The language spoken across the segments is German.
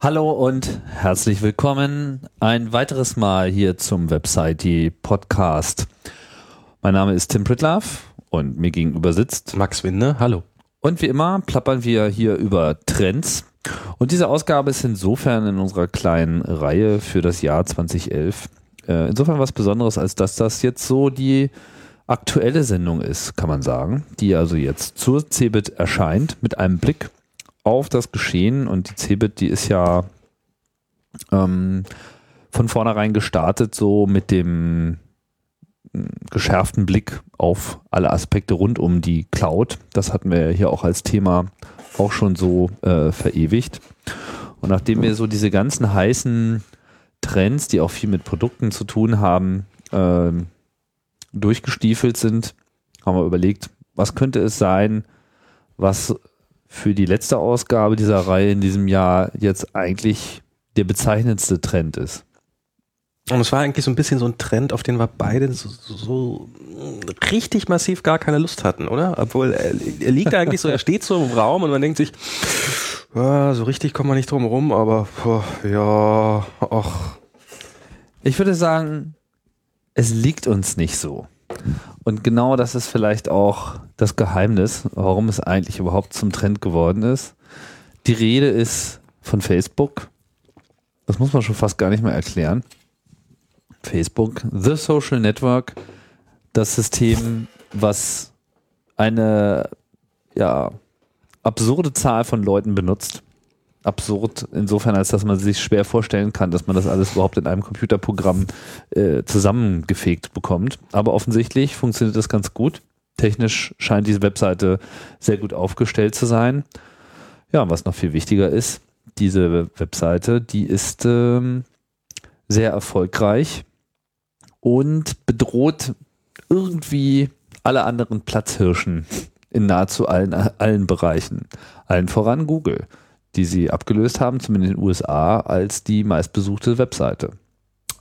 Hallo und herzlich willkommen ein weiteres Mal hier zum Website Podcast. Mein Name ist Tim Pritlaff und mir gegenüber sitzt Max Winde. Hallo. Und wie immer plappern wir hier über Trends. Und diese Ausgabe ist insofern in unserer kleinen Reihe für das Jahr 2011 äh, insofern was Besonderes, als dass das jetzt so die aktuelle Sendung ist, kann man sagen, die also jetzt zur CeBIT erscheint mit einem Blick auf das Geschehen und die Cebit, die ist ja ähm, von vornherein gestartet, so mit dem hm, geschärften Blick auf alle Aspekte rund um die Cloud. Das hatten wir hier auch als Thema auch schon so äh, verewigt. Und nachdem wir so diese ganzen heißen Trends, die auch viel mit Produkten zu tun haben, äh, durchgestiefelt sind, haben wir überlegt, was könnte es sein, was für die letzte Ausgabe dieser Reihe in diesem Jahr jetzt eigentlich der bezeichnendste Trend ist. Und es war eigentlich so ein bisschen so ein Trend, auf den wir beide so, so richtig massiv gar keine Lust hatten, oder? Obwohl er, er liegt eigentlich so, er steht so im Raum und man denkt sich, ja, so richtig kommt man nicht drum rum, aber ja, ach. Ich würde sagen, es liegt uns nicht so. Und genau das ist vielleicht auch das Geheimnis, warum es eigentlich überhaupt zum Trend geworden ist. Die Rede ist von Facebook. Das muss man schon fast gar nicht mehr erklären. Facebook, The Social Network, das System, was eine ja, absurde Zahl von Leuten benutzt absurd insofern, als dass man sich schwer vorstellen kann, dass man das alles überhaupt in einem Computerprogramm äh, zusammengefegt bekommt. Aber offensichtlich funktioniert das ganz gut. Technisch scheint diese Webseite sehr gut aufgestellt zu sein. Ja, was noch viel wichtiger ist, diese Webseite, die ist ähm, sehr erfolgreich und bedroht irgendwie alle anderen Platzhirschen in nahezu allen, allen Bereichen. Allen voran Google die sie abgelöst haben, zumindest in den USA, als die meistbesuchte Webseite.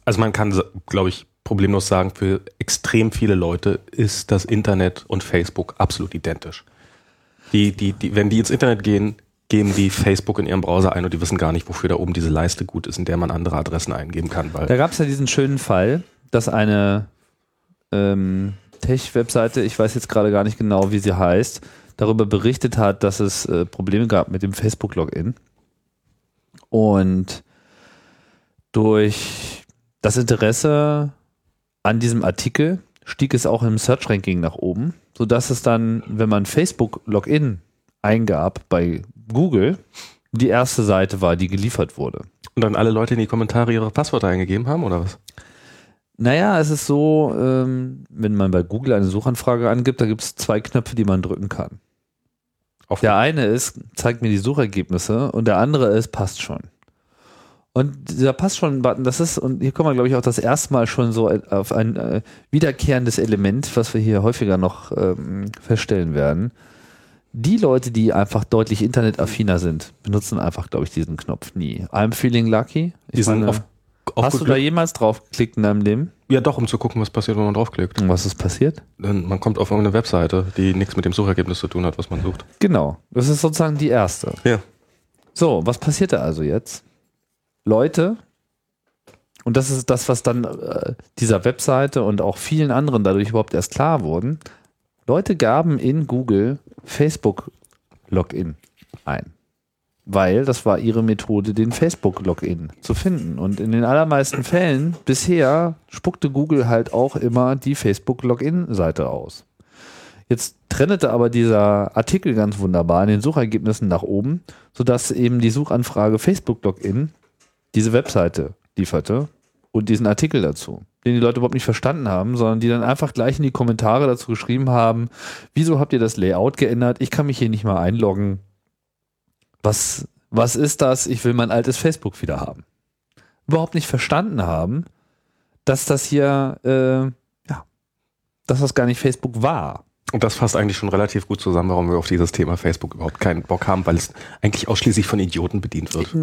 Also man kann, glaube ich, problemlos sagen, für extrem viele Leute ist das Internet und Facebook absolut identisch. Die, die, die, wenn die ins Internet gehen, geben die Facebook in ihrem Browser ein und die wissen gar nicht, wofür da oben diese Leiste gut ist, in der man andere Adressen eingeben kann. Weil da gab es ja diesen schönen Fall, dass eine ähm, Tech-Webseite, ich weiß jetzt gerade gar nicht genau, wie sie heißt, darüber berichtet hat, dass es äh, Probleme gab mit dem Facebook-Login. Und durch das Interesse an diesem Artikel stieg es auch im Search-Ranking nach oben, sodass es dann, wenn man Facebook-Login eingab bei Google, die erste Seite war, die geliefert wurde. Und dann alle Leute in die Kommentare ihre Passwörter eingegeben haben, oder was? Naja, es ist so, ähm, wenn man bei Google eine Suchanfrage angibt, da gibt es zwei Knöpfe, die man drücken kann. Auf der eine ist, zeigt mir die Suchergebnisse und der andere ist, passt schon. Und dieser passt schon Button, das ist, und hier kommen wir, glaube ich, auch das erste Mal schon so auf ein äh, wiederkehrendes Element, was wir hier häufiger noch ähm, feststellen werden. Die Leute, die einfach deutlich internetaffiner sind, benutzen einfach, glaube ich, diesen Knopf nie. I'm feeling lucky. Ich die meine, auf Hast du da jemals draufgeklickt in deinem Leben? Ja, doch, um zu gucken, was passiert, wenn man draufklickt. Und was ist passiert? Dann, man kommt auf irgendeine Webseite, die nichts mit dem Suchergebnis zu tun hat, was man sucht. Genau. Das ist sozusagen die erste. Ja. So, was passiert da also jetzt? Leute, und das ist das, was dann äh, dieser Webseite und auch vielen anderen dadurch überhaupt erst klar wurden. Leute gaben in Google Facebook Login ein weil das war ihre Methode, den Facebook-Login zu finden. Und in den allermeisten Fällen bisher spuckte Google halt auch immer die Facebook-Login-Seite aus. Jetzt trennete aber dieser Artikel ganz wunderbar in den Suchergebnissen nach oben, sodass eben die Suchanfrage Facebook-Login diese Webseite lieferte und diesen Artikel dazu, den die Leute überhaupt nicht verstanden haben, sondern die dann einfach gleich in die Kommentare dazu geschrieben haben, wieso habt ihr das Layout geändert? Ich kann mich hier nicht mal einloggen was, was ist das? Ich will mein altes Facebook wieder haben. Überhaupt nicht verstanden haben, dass das hier, äh, ja, dass das gar nicht Facebook war. Und das fasst eigentlich schon relativ gut zusammen, warum wir auf dieses Thema Facebook überhaupt keinen Bock haben, weil es eigentlich ausschließlich von Idioten bedient wird.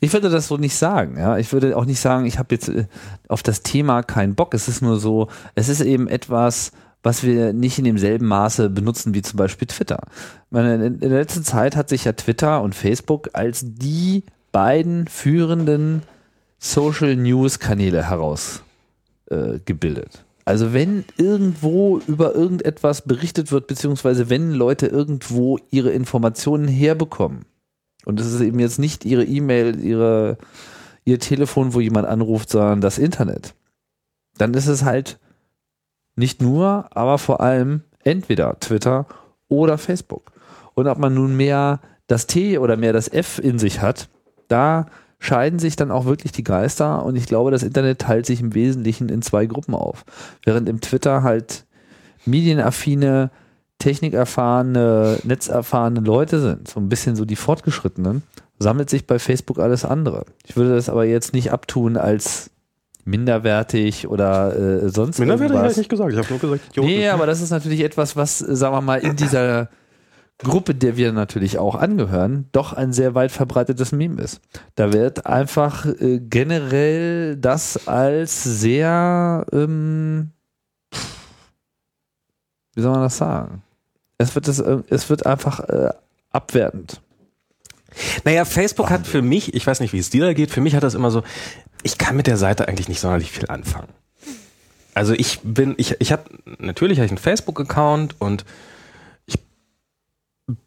Ich würde das so nicht sagen. Ja, ich würde auch nicht sagen, ich habe jetzt äh, auf das Thema keinen Bock. Es ist nur so, es ist eben etwas, was wir nicht in demselben Maße benutzen wie zum Beispiel Twitter. Meine, in der letzten Zeit hat sich ja Twitter und Facebook als die beiden führenden Social News Kanäle herausgebildet. Äh, also wenn irgendwo über irgendetwas berichtet wird, beziehungsweise wenn Leute irgendwo ihre Informationen herbekommen, und es ist eben jetzt nicht ihre E-Mail, ihre, ihr Telefon, wo jemand anruft, sondern das Internet, dann ist es halt nicht nur, aber vor allem entweder Twitter oder Facebook. Und ob man nun mehr das T oder mehr das F in sich hat, da scheiden sich dann auch wirklich die Geister und ich glaube, das Internet teilt sich im Wesentlichen in zwei Gruppen auf. Während im Twitter halt medienaffine, technikerfahrene, netzerfahrene Leute sind, so ein bisschen so die Fortgeschrittenen, sammelt sich bei Facebook alles andere. Ich würde das aber jetzt nicht abtun als minderwertig oder äh, sonst Minderwertig habe ich nicht gesagt, ich habe nur gesagt, Idioten. Nee, aber das ist natürlich etwas, was, sagen wir mal, in dieser Gruppe, der wir natürlich auch angehören, doch ein sehr weit verbreitetes Meme ist. Da wird einfach äh, generell das als sehr, ähm, wie soll man das sagen? Es wird, das, äh, es wird einfach äh, abwertend. Naja, Facebook hat für mich, ich weiß nicht, wie es dir da geht, für mich hat das immer so, ich kann mit der Seite eigentlich nicht sonderlich viel anfangen. Also ich bin, ich, ich habe, natürlich habe ich einen Facebook-Account und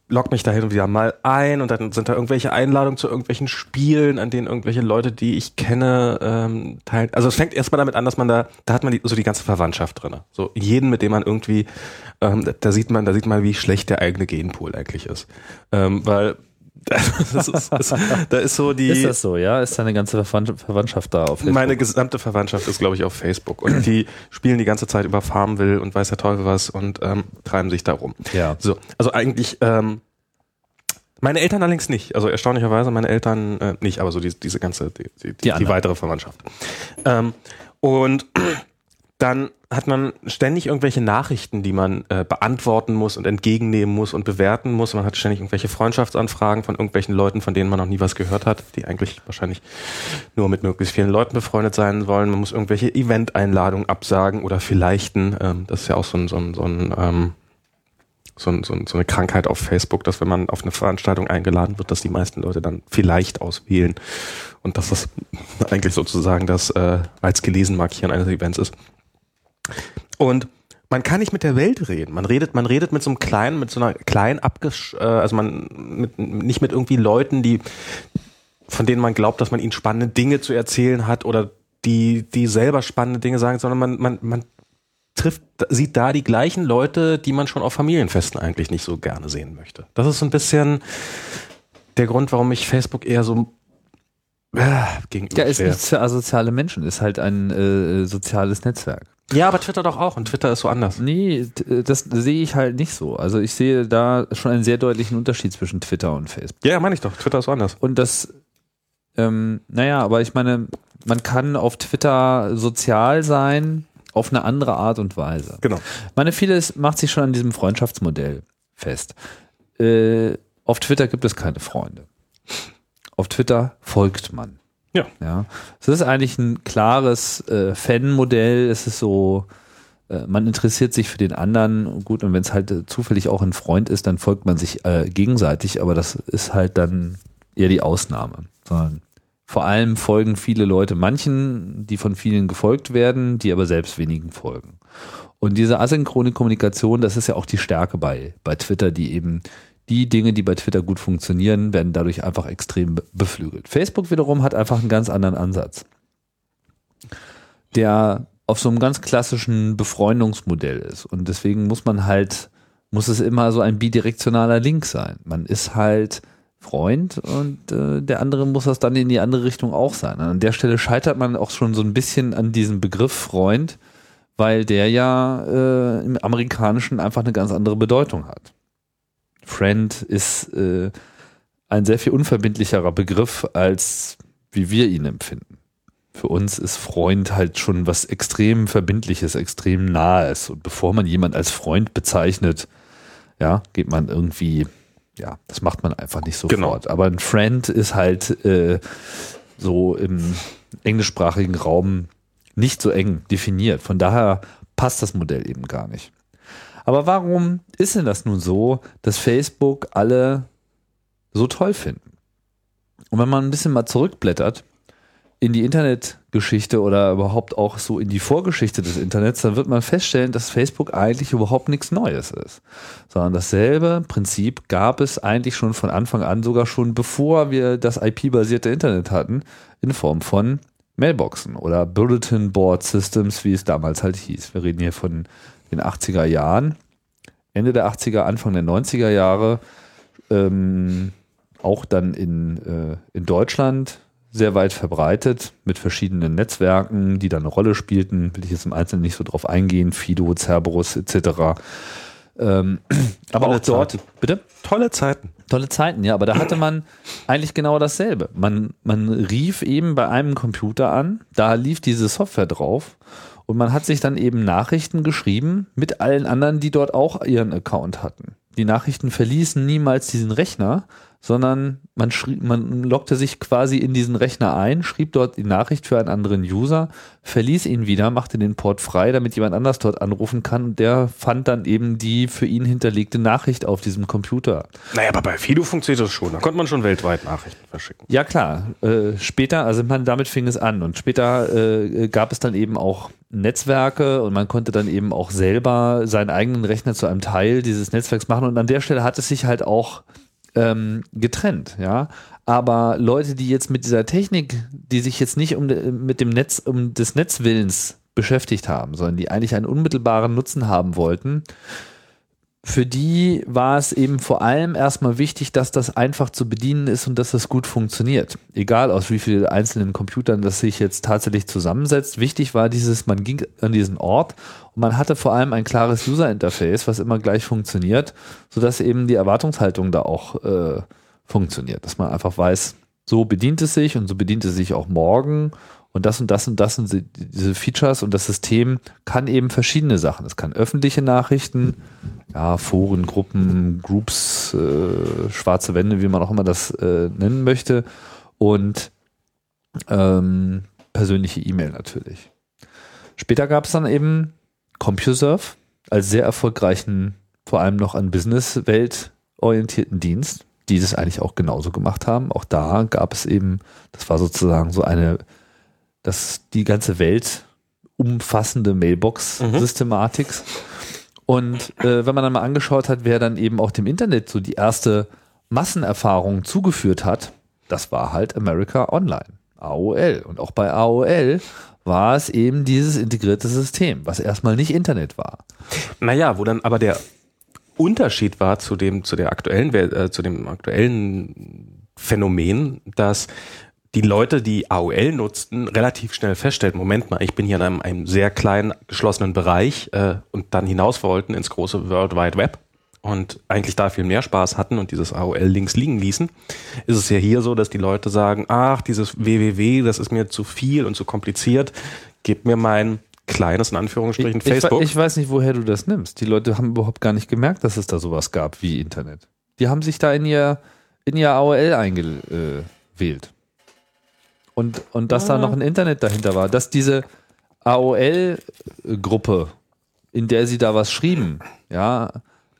log mich da hin und wieder mal ein und dann sind da irgendwelche Einladungen zu irgendwelchen Spielen, an denen irgendwelche Leute, die ich kenne, ähm, teilen. Also es fängt erstmal damit an, dass man da, da hat man die, so die ganze Verwandtschaft drin. So jeden, mit dem man irgendwie, ähm, da sieht man, da sieht man, wie schlecht der eigene Genpool eigentlich ist. Ähm, weil das ist, das, da ist so die. Ist das so, ja? Ist deine ganze Verwandtschaft da auf Facebook? Meine gesamte Verwandtschaft ist, glaube ich, auf Facebook. Und die spielen die ganze Zeit über Farmville und weiß der Teufel was und ähm, treiben sich da rum. Ja. So, also eigentlich, ähm, meine Eltern allerdings nicht. Also erstaunlicherweise meine Eltern äh, nicht, aber so die, diese ganze, die, die, die, die weitere Verwandtschaft. Ähm, und dann hat man ständig irgendwelche Nachrichten, die man äh, beantworten muss und entgegennehmen muss und bewerten muss. Man hat ständig irgendwelche Freundschaftsanfragen von irgendwelchen Leuten, von denen man noch nie was gehört hat, die eigentlich wahrscheinlich nur mit möglichst vielen Leuten befreundet sein wollen. Man muss irgendwelche Event-Einladungen absagen oder vielleicht, ähm, das ist ja auch so ein, so ein, so ein ähm, so, so, so eine Krankheit auf Facebook, dass wenn man auf eine Veranstaltung eingeladen wird, dass die meisten Leute dann vielleicht auswählen und dass das eigentlich sozusagen das äh, als gelesen markieren eines Events ist. Und man kann nicht mit der Welt reden. Man redet, man redet mit so einem kleinen, mit so einer kleinen abgesch, äh, also man mit, nicht mit irgendwie Leuten, die von denen man glaubt, dass man ihnen spannende Dinge zu erzählen hat oder die, die selber spannende Dinge sagen, sondern man, man, man trifft, sieht da die gleichen Leute, die man schon auf Familienfesten eigentlich nicht so gerne sehen möchte. Das ist so ein bisschen der Grund, warum ich Facebook eher so gegenüber. Ja, ist nichts für asoziale Menschen, ist halt ein äh, soziales Netzwerk. Ja, aber Twitter doch auch und Twitter ist so anders. Nee, äh, das sehe ich halt nicht so. Also ich sehe da schon einen sehr deutlichen Unterschied zwischen Twitter und Facebook. Ja, meine ich doch. Twitter ist so anders. Und das, ähm, naja, aber ich meine, man kann auf Twitter sozial sein auf eine andere Art und Weise. Genau. Ich meine, vieles macht sich schon an diesem Freundschaftsmodell fest. Äh, auf Twitter gibt es keine Freunde. Auf Twitter folgt man. Ja. ja. Es ist eigentlich ein klares äh, Fan-Modell. Es ist so, äh, man interessiert sich für den anderen. Gut, und wenn es halt äh, zufällig auch ein Freund ist, dann folgt man sich äh, gegenseitig, aber das ist halt dann eher die Ausnahme. Sondern vor allem folgen viele Leute manchen, die von vielen gefolgt werden, die aber selbst wenigen folgen. Und diese asynchrone Kommunikation, das ist ja auch die Stärke bei, bei Twitter, die eben die Dinge, die bei Twitter gut funktionieren, werden dadurch einfach extrem beflügelt. Facebook wiederum hat einfach einen ganz anderen Ansatz. Der auf so einem ganz klassischen Befreundungsmodell ist. Und deswegen muss man halt, muss es immer so ein bidirektionaler Link sein. Man ist halt Freund und äh, der andere muss das dann in die andere Richtung auch sein. An der Stelle scheitert man auch schon so ein bisschen an diesem Begriff Freund, weil der ja äh, im Amerikanischen einfach eine ganz andere Bedeutung hat. Friend ist äh, ein sehr viel unverbindlicherer Begriff, als wie wir ihn empfinden. Für uns ist Freund halt schon was extrem Verbindliches, extrem Nahes. Und bevor man jemand als Freund bezeichnet, ja, geht man irgendwie ja, das macht man einfach nicht sofort. Genau. Aber ein Friend ist halt äh, so im englischsprachigen Raum nicht so eng definiert. Von daher passt das Modell eben gar nicht. Aber warum ist denn das nun so, dass Facebook alle so toll finden? Und wenn man ein bisschen mal zurückblättert in die Internetgeschichte oder überhaupt auch so in die Vorgeschichte des Internets, dann wird man feststellen, dass Facebook eigentlich überhaupt nichts Neues ist. Sondern dasselbe Prinzip gab es eigentlich schon von Anfang an, sogar schon bevor wir das IP-basierte Internet hatten, in Form von Mailboxen oder Bulletin Board Systems, wie es damals halt hieß. Wir reden hier von den 80er Jahren, Ende der 80er, Anfang der 90er Jahre, ähm, auch dann in, äh, in Deutschland sehr weit verbreitet mit verschiedenen Netzwerken, die da eine Rolle spielten. Will ich jetzt im Einzelnen nicht so drauf eingehen, Fido, Cerberus etc. Ähm, aber Tolle auch dort, Zeiten. bitte? Tolle Zeiten. Tolle Zeiten, ja, aber da hatte man eigentlich genau dasselbe. Man, man rief eben bei einem Computer an, da lief diese Software drauf und man hat sich dann eben Nachrichten geschrieben mit allen anderen, die dort auch ihren Account hatten. Die Nachrichten verließen niemals diesen Rechner, sondern man schrieb, man loggte sich quasi in diesen Rechner ein, schrieb dort die Nachricht für einen anderen User, verließ ihn wieder, machte den Port frei, damit jemand anders dort anrufen kann und der fand dann eben die für ihn hinterlegte Nachricht auf diesem Computer. Naja, aber bei Fido funktioniert das schon. Da konnte man schon weltweit Nachrichten verschicken. Ja, klar. Äh, später, also man, damit fing es an und später äh, gab es dann eben auch Netzwerke und man konnte dann eben auch selber seinen eigenen Rechner zu einem Teil dieses Netzwerks machen und an der Stelle hat es sich halt auch ähm, getrennt, ja. Aber Leute, die jetzt mit dieser Technik, die sich jetzt nicht um mit dem Netz, um des Netzwillens beschäftigt haben, sondern die eigentlich einen unmittelbaren Nutzen haben wollten, für die war es eben vor allem erstmal wichtig, dass das einfach zu bedienen ist und dass das gut funktioniert. Egal aus wie vielen einzelnen Computern das sich jetzt tatsächlich zusammensetzt. Wichtig war dieses, man ging an diesen Ort man hatte vor allem ein klares User-Interface, was immer gleich funktioniert, sodass eben die Erwartungshaltung da auch äh, funktioniert. Dass man einfach weiß, so bedient es sich und so bedient es sich auch morgen und das und das und das sind diese Features und das System kann eben verschiedene Sachen. Es kann öffentliche Nachrichten, ja, Foren, Gruppen, Groups, äh, schwarze Wände, wie man auch immer das äh, nennen möchte und ähm, persönliche E-Mail natürlich. Später gab es dann eben CompuServe als sehr erfolgreichen, vor allem noch an Businesswelt orientierten Dienst, die das eigentlich auch genauso gemacht haben. Auch da gab es eben, das war sozusagen so eine das die ganze Welt umfassende Mailbox-Systematik. Mhm. Und äh, wenn man dann mal angeschaut hat, wer dann eben auch dem Internet so die erste Massenerfahrung zugeführt hat, das war halt America Online, AOL. Und auch bei AOL war es eben dieses integrierte System, was erstmal nicht Internet war. Naja, wo dann aber der Unterschied war zu dem, zu der aktuellen, äh, zu dem aktuellen Phänomen, dass die Leute, die AOL nutzten, relativ schnell feststellten, Moment mal, ich bin hier in einem, einem sehr kleinen, geschlossenen Bereich äh, und dann hinaus wollten ins große World Wide Web und eigentlich da viel mehr Spaß hatten und dieses AOL links liegen ließen, ist es ja hier so, dass die Leute sagen, ach, dieses www, das ist mir zu viel und zu kompliziert, gib mir mein kleines, in Anführungsstrichen, ich, Facebook. Ich, ich weiß nicht, woher du das nimmst. Die Leute haben überhaupt gar nicht gemerkt, dass es da sowas gab wie Internet. Die haben sich da in ihr, in ihr AOL eingewählt und, und dass ah. da noch ein Internet dahinter war, dass diese AOL-Gruppe, in der sie da was schrieben, ja,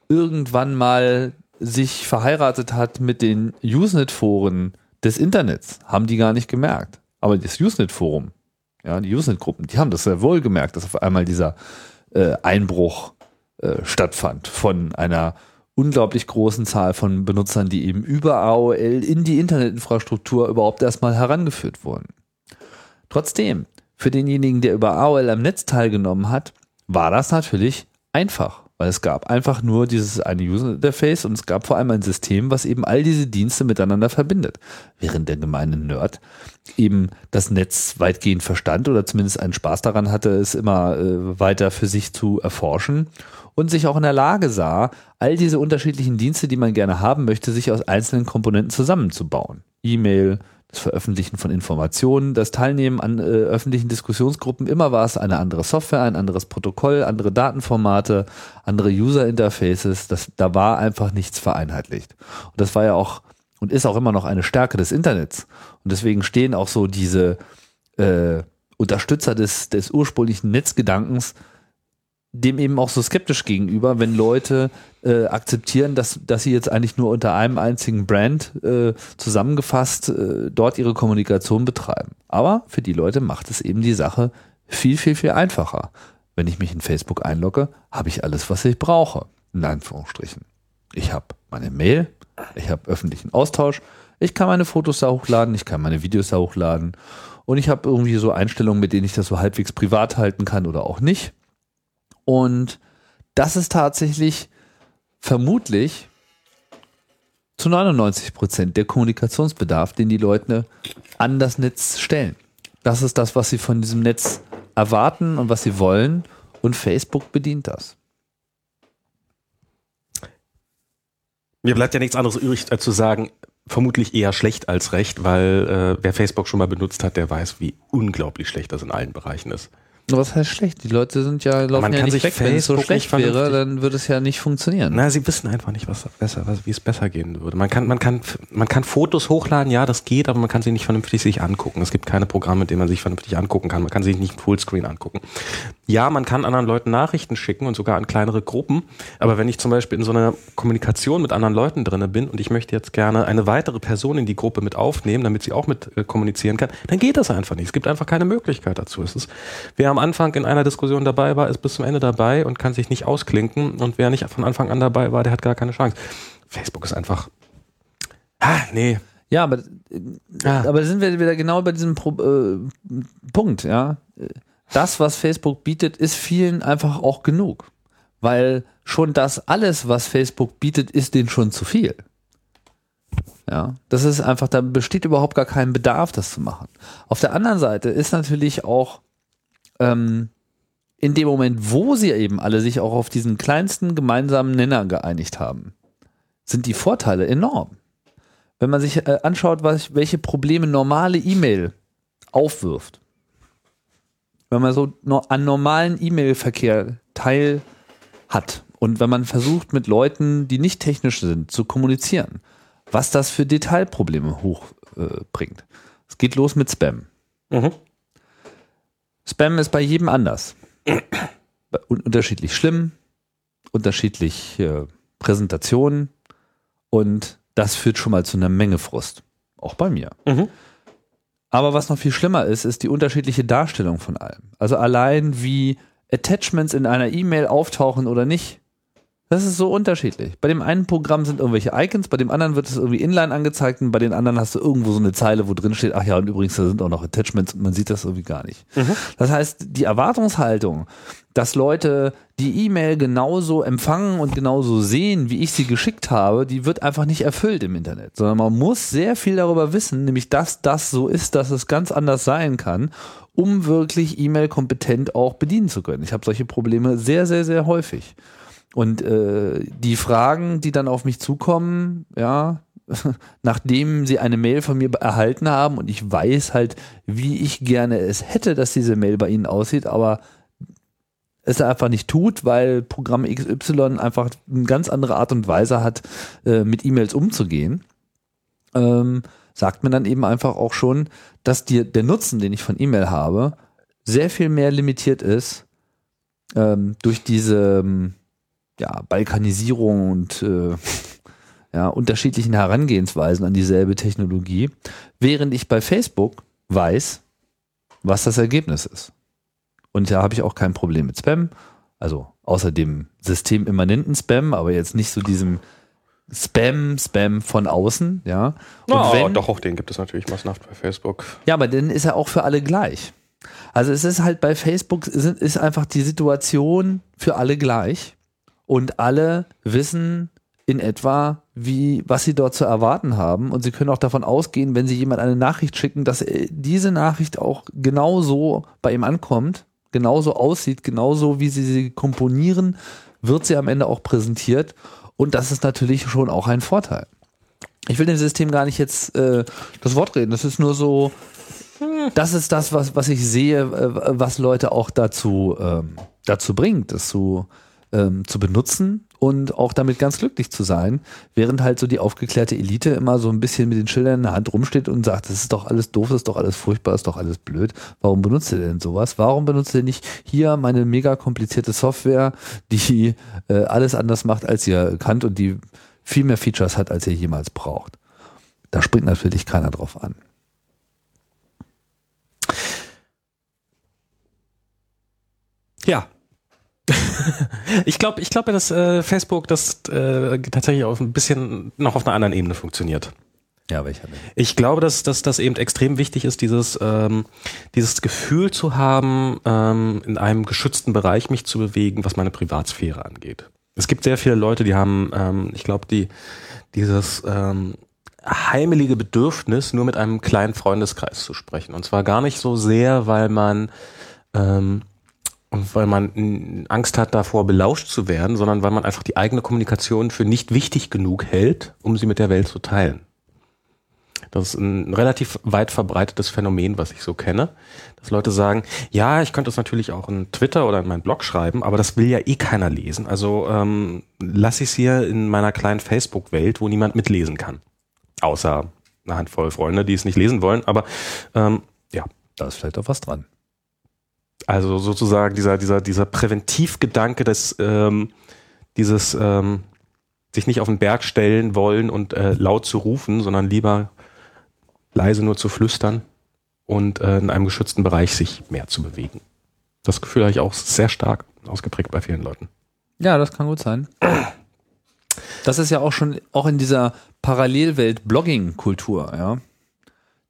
irgendwann mal sich verheiratet hat mit den Usenet-Foren des Internets, haben die gar nicht gemerkt. Aber das Usenet-Forum, ja, die Usenet-Gruppen, die haben das sehr wohl gemerkt, dass auf einmal dieser äh, Einbruch äh, stattfand von einer unglaublich großen Zahl von Benutzern, die eben über AOL in die Internetinfrastruktur überhaupt erstmal herangeführt wurden. Trotzdem, für denjenigen, der über AOL am Netz teilgenommen hat, war das natürlich einfach, weil es gab einfach nur dieses eine User Interface und es gab vor allem ein System, was eben all diese Dienste miteinander verbindet. Während der gemeine Nerd eben das Netz weitgehend verstand oder zumindest einen Spaß daran hatte, es immer äh, weiter für sich zu erforschen und sich auch in der Lage sah, all diese unterschiedlichen Dienste, die man gerne haben möchte, sich aus einzelnen Komponenten zusammenzubauen. E-Mail, das Veröffentlichen von Informationen, das Teilnehmen an äh, öffentlichen Diskussionsgruppen, immer war es eine andere Software, ein anderes Protokoll, andere Datenformate, andere User-Interfaces. Das, da war einfach nichts vereinheitlicht. Und das war ja auch und ist auch immer noch eine Stärke des Internets. Und deswegen stehen auch so diese äh, Unterstützer des, des ursprünglichen Netzgedankens dem eben auch so skeptisch gegenüber, wenn Leute äh, akzeptieren, dass, dass sie jetzt eigentlich nur unter einem einzigen Brand äh, zusammengefasst äh, dort ihre Kommunikation betreiben. Aber für die Leute macht es eben die Sache viel, viel, viel einfacher. Wenn ich mich in Facebook einlogge, habe ich alles, was ich brauche. In Anführungsstrichen. Ich habe meine Mail, ich habe öffentlichen Austausch, ich kann meine Fotos da hochladen, ich kann meine Videos da hochladen und ich habe irgendwie so Einstellungen, mit denen ich das so halbwegs privat halten kann oder auch nicht. Und das ist tatsächlich vermutlich zu 99 Prozent der Kommunikationsbedarf, den die Leute an das Netz stellen. Das ist das, was sie von diesem Netz erwarten und was sie wollen. Und Facebook bedient das. Mir bleibt ja nichts anderes übrig, als zu sagen, vermutlich eher schlecht als recht, weil äh, wer Facebook schon mal benutzt hat, der weiß, wie unglaublich schlecht das in allen Bereichen ist. Was heißt schlecht? Die Leute sind ja laufen Man ja kann nicht sich weg. Wenn es so schlecht wäre, dann würde es ja nicht funktionieren. Na, sie wissen einfach nicht, was besser, was, wie es besser gehen würde. Man kann, man kann, man kann Fotos hochladen, ja, das geht, aber man kann sie nicht vernünftig sich angucken. Es gibt keine Programme, mit denen man sich vernünftig angucken kann. Man kann sich nicht im Fullscreen angucken. Ja, man kann anderen Leuten Nachrichten schicken und sogar an kleinere Gruppen. Aber wenn ich zum Beispiel in so einer Kommunikation mit anderen Leuten drinne bin und ich möchte jetzt gerne eine weitere Person in die Gruppe mit aufnehmen, damit sie auch mit äh, kommunizieren kann, dann geht das einfach nicht. Es gibt einfach keine Möglichkeit dazu. Es ist, wer am Anfang in einer Diskussion dabei war, ist bis zum Ende dabei und kann sich nicht ausklinken. Und wer nicht von Anfang an dabei war, der hat gar keine Chance. Facebook ist einfach. Ah, nee. Ja, aber, Ah. aber da sind wir wieder genau bei diesem Pro äh, Punkt, ja. Das, was Facebook bietet, ist vielen einfach auch genug. Weil schon das alles, was Facebook bietet, ist denen schon zu viel. Ja, das ist einfach, da besteht überhaupt gar kein Bedarf, das zu machen. Auf der anderen Seite ist natürlich auch ähm, in dem Moment, wo sie eben alle sich auch auf diesen kleinsten gemeinsamen Nenner geeinigt haben, sind die Vorteile enorm wenn man sich äh, anschaut, was, welche Probleme normale E-Mail aufwirft, wenn man so no, an normalen E-Mail-Verkehr teil hat und wenn man versucht, mit Leuten, die nicht technisch sind, zu kommunizieren, was das für Detailprobleme hochbringt. Äh, es geht los mit Spam. Mhm. Spam ist bei jedem anders. Unterschiedlich schlimm, unterschiedlich äh, Präsentationen und das führt schon mal zu einer Menge Frust. Auch bei mir. Mhm. Aber was noch viel schlimmer ist, ist die unterschiedliche Darstellung von allem. Also allein wie Attachments in einer E-Mail auftauchen oder nicht. Das ist so unterschiedlich. Bei dem einen Programm sind irgendwelche Icons, bei dem anderen wird es irgendwie inline angezeigt und bei den anderen hast du irgendwo so eine Zeile, wo drin steht, ach ja, und übrigens, da sind auch noch Attachments und man sieht das irgendwie gar nicht. Das heißt, die Erwartungshaltung, dass Leute die E-Mail genauso empfangen und genauso sehen, wie ich sie geschickt habe, die wird einfach nicht erfüllt im Internet, sondern man muss sehr viel darüber wissen, nämlich dass das so ist, dass es ganz anders sein kann, um wirklich E-Mail kompetent auch bedienen zu können. Ich habe solche Probleme sehr, sehr, sehr häufig. Und äh, die Fragen, die dann auf mich zukommen, ja, nachdem sie eine Mail von mir erhalten haben und ich weiß halt, wie ich gerne es hätte, dass diese Mail bei ihnen aussieht, aber es einfach nicht tut, weil Programm XY einfach eine ganz andere Art und Weise hat, äh, mit E-Mails umzugehen, ähm, sagt mir dann eben einfach auch schon, dass die, der Nutzen, den ich von E-Mail habe, sehr viel mehr limitiert ist ähm, durch diese ähm, ja, Balkanisierung und äh, ja, unterschiedlichen Herangehensweisen an dieselbe Technologie, während ich bei Facebook weiß, was das Ergebnis ist. Und da habe ich auch kein Problem mit Spam, also außer dem systemimmanenten Spam, aber jetzt nicht so diesem Spam, Spam von außen, ja. Und Oh, wenn, doch, auch den gibt es natürlich massenhaft bei Facebook. ja, aber dann ist er auch für alle gleich. Also es ist halt bei Facebook ist einfach die Situation für alle gleich und alle wissen in etwa, wie, was sie dort zu erwarten haben und sie können auch davon ausgehen, wenn sie jemand eine Nachricht schicken, dass äh, diese Nachricht auch genauso bei ihm ankommt, genauso aussieht, genauso wie sie sie komponieren, wird sie am Ende auch präsentiert und das ist natürlich schon auch ein Vorteil. ich will dem System gar nicht jetzt äh, das Wort reden. Das ist nur so, das ist das, was, was ich sehe, äh, was Leute auch dazu, ähm, dazu bringt, das zu, ähm, zu benutzen und auch damit ganz glücklich zu sein, während halt so die aufgeklärte Elite immer so ein bisschen mit den Schildern in der Hand rumsteht und sagt, das ist doch alles doof, das ist doch alles furchtbar, das ist doch alles blöd. Warum benutzt ihr denn sowas? Warum benutzt ihr nicht hier meine mega komplizierte Software, die äh, alles anders macht, als ihr kannt und die viel mehr Features hat, als ihr jemals braucht? Da springt natürlich keiner drauf an. Ja. ich glaube, ich glaube, dass äh, Facebook das äh, tatsächlich auf ein bisschen noch auf einer anderen Ebene funktioniert. Ja, welcher denn? Ich glaube, dass, dass das eben extrem wichtig ist, dieses, ähm, dieses Gefühl zu haben, ähm, in einem geschützten Bereich mich zu bewegen, was meine Privatsphäre angeht. Es gibt sehr viele Leute, die haben, ähm, ich glaube, die dieses ähm, heimelige Bedürfnis, nur mit einem kleinen Freundeskreis zu sprechen. Und zwar gar nicht so sehr, weil man ähm, und weil man Angst hat, davor belauscht zu werden, sondern weil man einfach die eigene Kommunikation für nicht wichtig genug hält, um sie mit der Welt zu teilen. Das ist ein relativ weit verbreitetes Phänomen, was ich so kenne, dass Leute sagen, ja, ich könnte es natürlich auch in Twitter oder in meinen Blog schreiben, aber das will ja eh keiner lesen. Also ähm, lasse ich es hier in meiner kleinen Facebook-Welt, wo niemand mitlesen kann. Außer eine Handvoll Freunde, die es nicht lesen wollen. Aber ähm, ja. Da ist vielleicht auch was dran. Also sozusagen dieser, dieser, dieser Präventivgedanke des, ähm, dieses ähm, sich nicht auf den Berg stellen wollen und äh, laut zu rufen, sondern lieber leise nur zu flüstern und äh, in einem geschützten Bereich sich mehr zu bewegen. Das Gefühl habe ich auch sehr stark ausgeprägt bei vielen Leuten. Ja, das kann gut sein. Das ist ja auch schon auch in dieser Parallelwelt Blogging-Kultur, ja,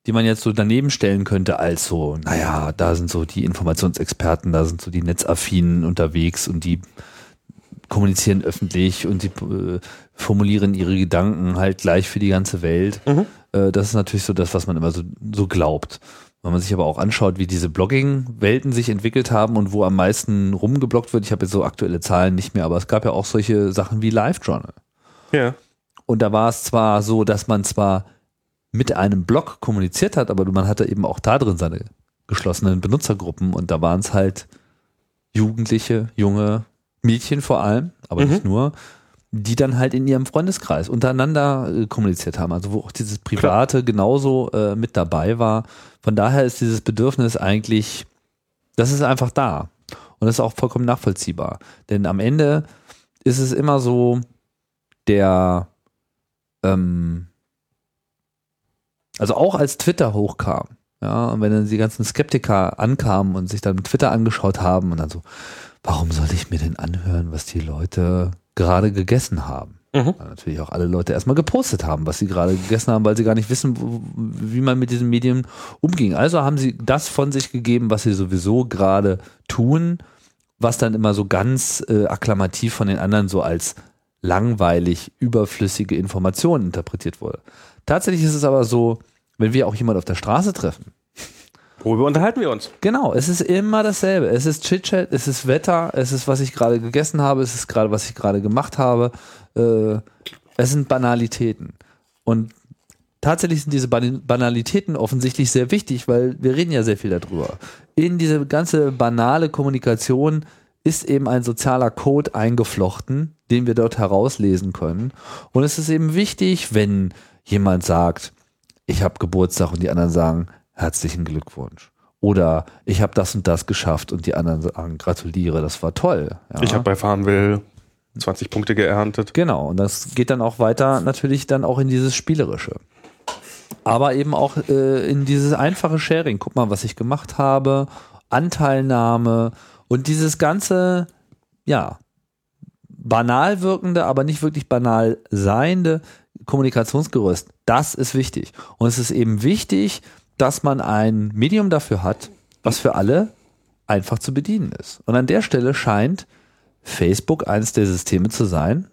die man jetzt so daneben stellen könnte als so, naja, da sind so die Informationsexperten, da sind so die Netzaffinen unterwegs und die kommunizieren öffentlich und die äh, formulieren ihre Gedanken halt gleich für die ganze Welt. Mhm. Äh, das ist natürlich so das, was man immer so, so glaubt. Wenn man sich aber auch anschaut, wie diese Blogging-Welten sich entwickelt haben und wo am meisten rumgeblockt wird, ich habe jetzt so aktuelle Zahlen nicht mehr, aber es gab ja auch solche Sachen wie Live-Journal. Ja. Und da war es zwar so, dass man zwar mit einem Blog kommuniziert hat, aber man hatte eben auch da drin seine geschlossenen Benutzergruppen und da waren es halt Jugendliche, junge Mädchen vor allem, aber mhm. nicht nur, die dann halt in ihrem Freundeskreis untereinander äh, kommuniziert haben. Also wo auch dieses Private Klar. genauso äh, mit dabei war. Von daher ist dieses Bedürfnis eigentlich, das ist einfach da. Und das ist auch vollkommen nachvollziehbar. Denn am Ende ist es immer so, der, ähm, also auch als Twitter hochkam, ja, und wenn dann die ganzen Skeptiker ankamen und sich dann Twitter angeschaut haben und dann so, warum soll ich mir denn anhören, was die Leute gerade gegessen haben. Mhm. Weil natürlich auch alle Leute erstmal gepostet haben, was sie gerade gegessen haben, weil sie gar nicht wissen, wie man mit diesen Medien umging. Also haben sie das von sich gegeben, was sie sowieso gerade tun, was dann immer so ganz äh, akklamativ von den anderen so als langweilig, überflüssige Informationen interpretiert wurde. Tatsächlich ist es aber so, wenn wir auch jemand auf der Straße treffen, Worüber unterhalten wir uns? Genau, es ist immer dasselbe. Es ist Chit-Chat, es ist Wetter, es ist, was ich gerade gegessen habe, es ist gerade, was ich gerade gemacht habe. Äh, es sind Banalitäten. Und tatsächlich sind diese Banalitäten offensichtlich sehr wichtig, weil wir reden ja sehr viel darüber. In diese ganze banale Kommunikation ist eben ein sozialer Code eingeflochten, den wir dort herauslesen können. Und es ist eben wichtig, wenn jemand sagt, ich habe Geburtstag und die anderen sagen, herzlichen Glückwunsch. Oder ich habe das und das geschafft und die anderen sagen, gratuliere, das war toll. Ja. Ich habe bei Farmville 20 Punkte geerntet. Genau, und das geht dann auch weiter natürlich dann auch in dieses Spielerische. Aber eben auch äh, in dieses einfache Sharing. Guck mal, was ich gemacht habe, Anteilnahme und dieses ganze, ja, banal wirkende, aber nicht wirklich banal seiende Kommunikationsgerüst. Das ist wichtig. Und es ist eben wichtig, dass man ein Medium dafür hat, was für alle einfach zu bedienen ist. Und an der Stelle scheint Facebook eines der Systeme zu sein,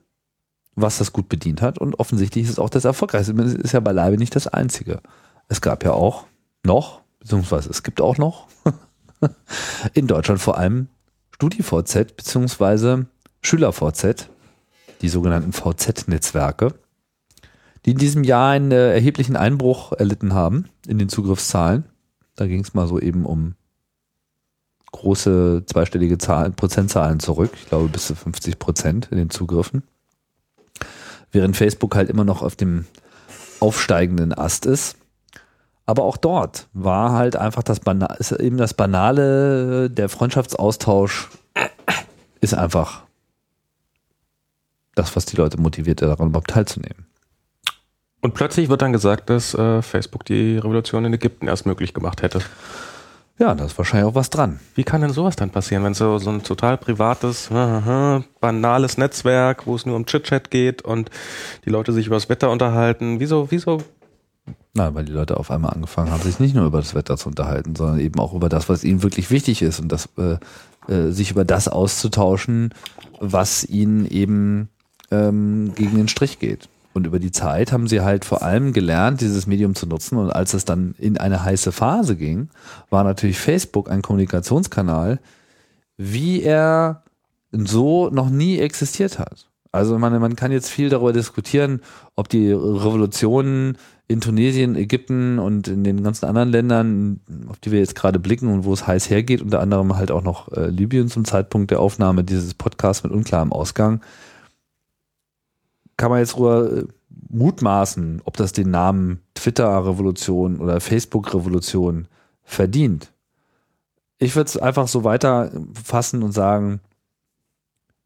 was das gut bedient hat. Und offensichtlich ist es auch das erfolgreichste. Es ist ja beileibe nicht das einzige. Es gab ja auch noch, beziehungsweise es gibt auch noch in Deutschland vor allem StudiVZ beziehungsweise SchülerVZ, die sogenannten VZ-Netzwerke, die in diesem Jahr einen äh, erheblichen Einbruch erlitten haben in den Zugriffszahlen. Da ging es mal so eben um große zweistellige Zahlen, Prozentzahlen zurück. Ich glaube bis zu 50 Prozent in den Zugriffen. Während Facebook halt immer noch auf dem aufsteigenden Ast ist. Aber auch dort war halt einfach das Banale, ist eben das Banale, der Freundschaftsaustausch ist einfach das, was die Leute motiviert, daran überhaupt teilzunehmen. Und plötzlich wird dann gesagt, dass äh, Facebook die Revolution in Ägypten erst möglich gemacht hätte. Ja, da ist wahrscheinlich auch was dran. Wie kann denn sowas dann passieren, wenn so, so ein total privates, banales Netzwerk, wo es nur um Chit-Chat geht und die Leute sich über das Wetter unterhalten, wieso, wieso? Na, weil die Leute auf einmal angefangen haben, sich nicht nur über das Wetter zu unterhalten, sondern eben auch über das, was ihnen wirklich wichtig ist und das, äh, äh, sich über das auszutauschen, was ihnen eben ähm, gegen den Strich geht. Und über die Zeit haben sie halt vor allem gelernt, dieses Medium zu nutzen. Und als es dann in eine heiße Phase ging, war natürlich Facebook ein Kommunikationskanal, wie er so noch nie existiert hat. Also man, man kann jetzt viel darüber diskutieren, ob die Revolutionen in Tunesien, Ägypten und in den ganzen anderen Ländern, auf die wir jetzt gerade blicken und wo es heiß hergeht, unter anderem halt auch noch äh, Libyen zum Zeitpunkt der Aufnahme dieses Podcasts mit unklarem Ausgang, kann man jetzt nur äh, mutmaßen, ob das den Namen Twitter-Revolution oder Facebook-Revolution verdient. Ich würde es einfach so weiterfassen und sagen,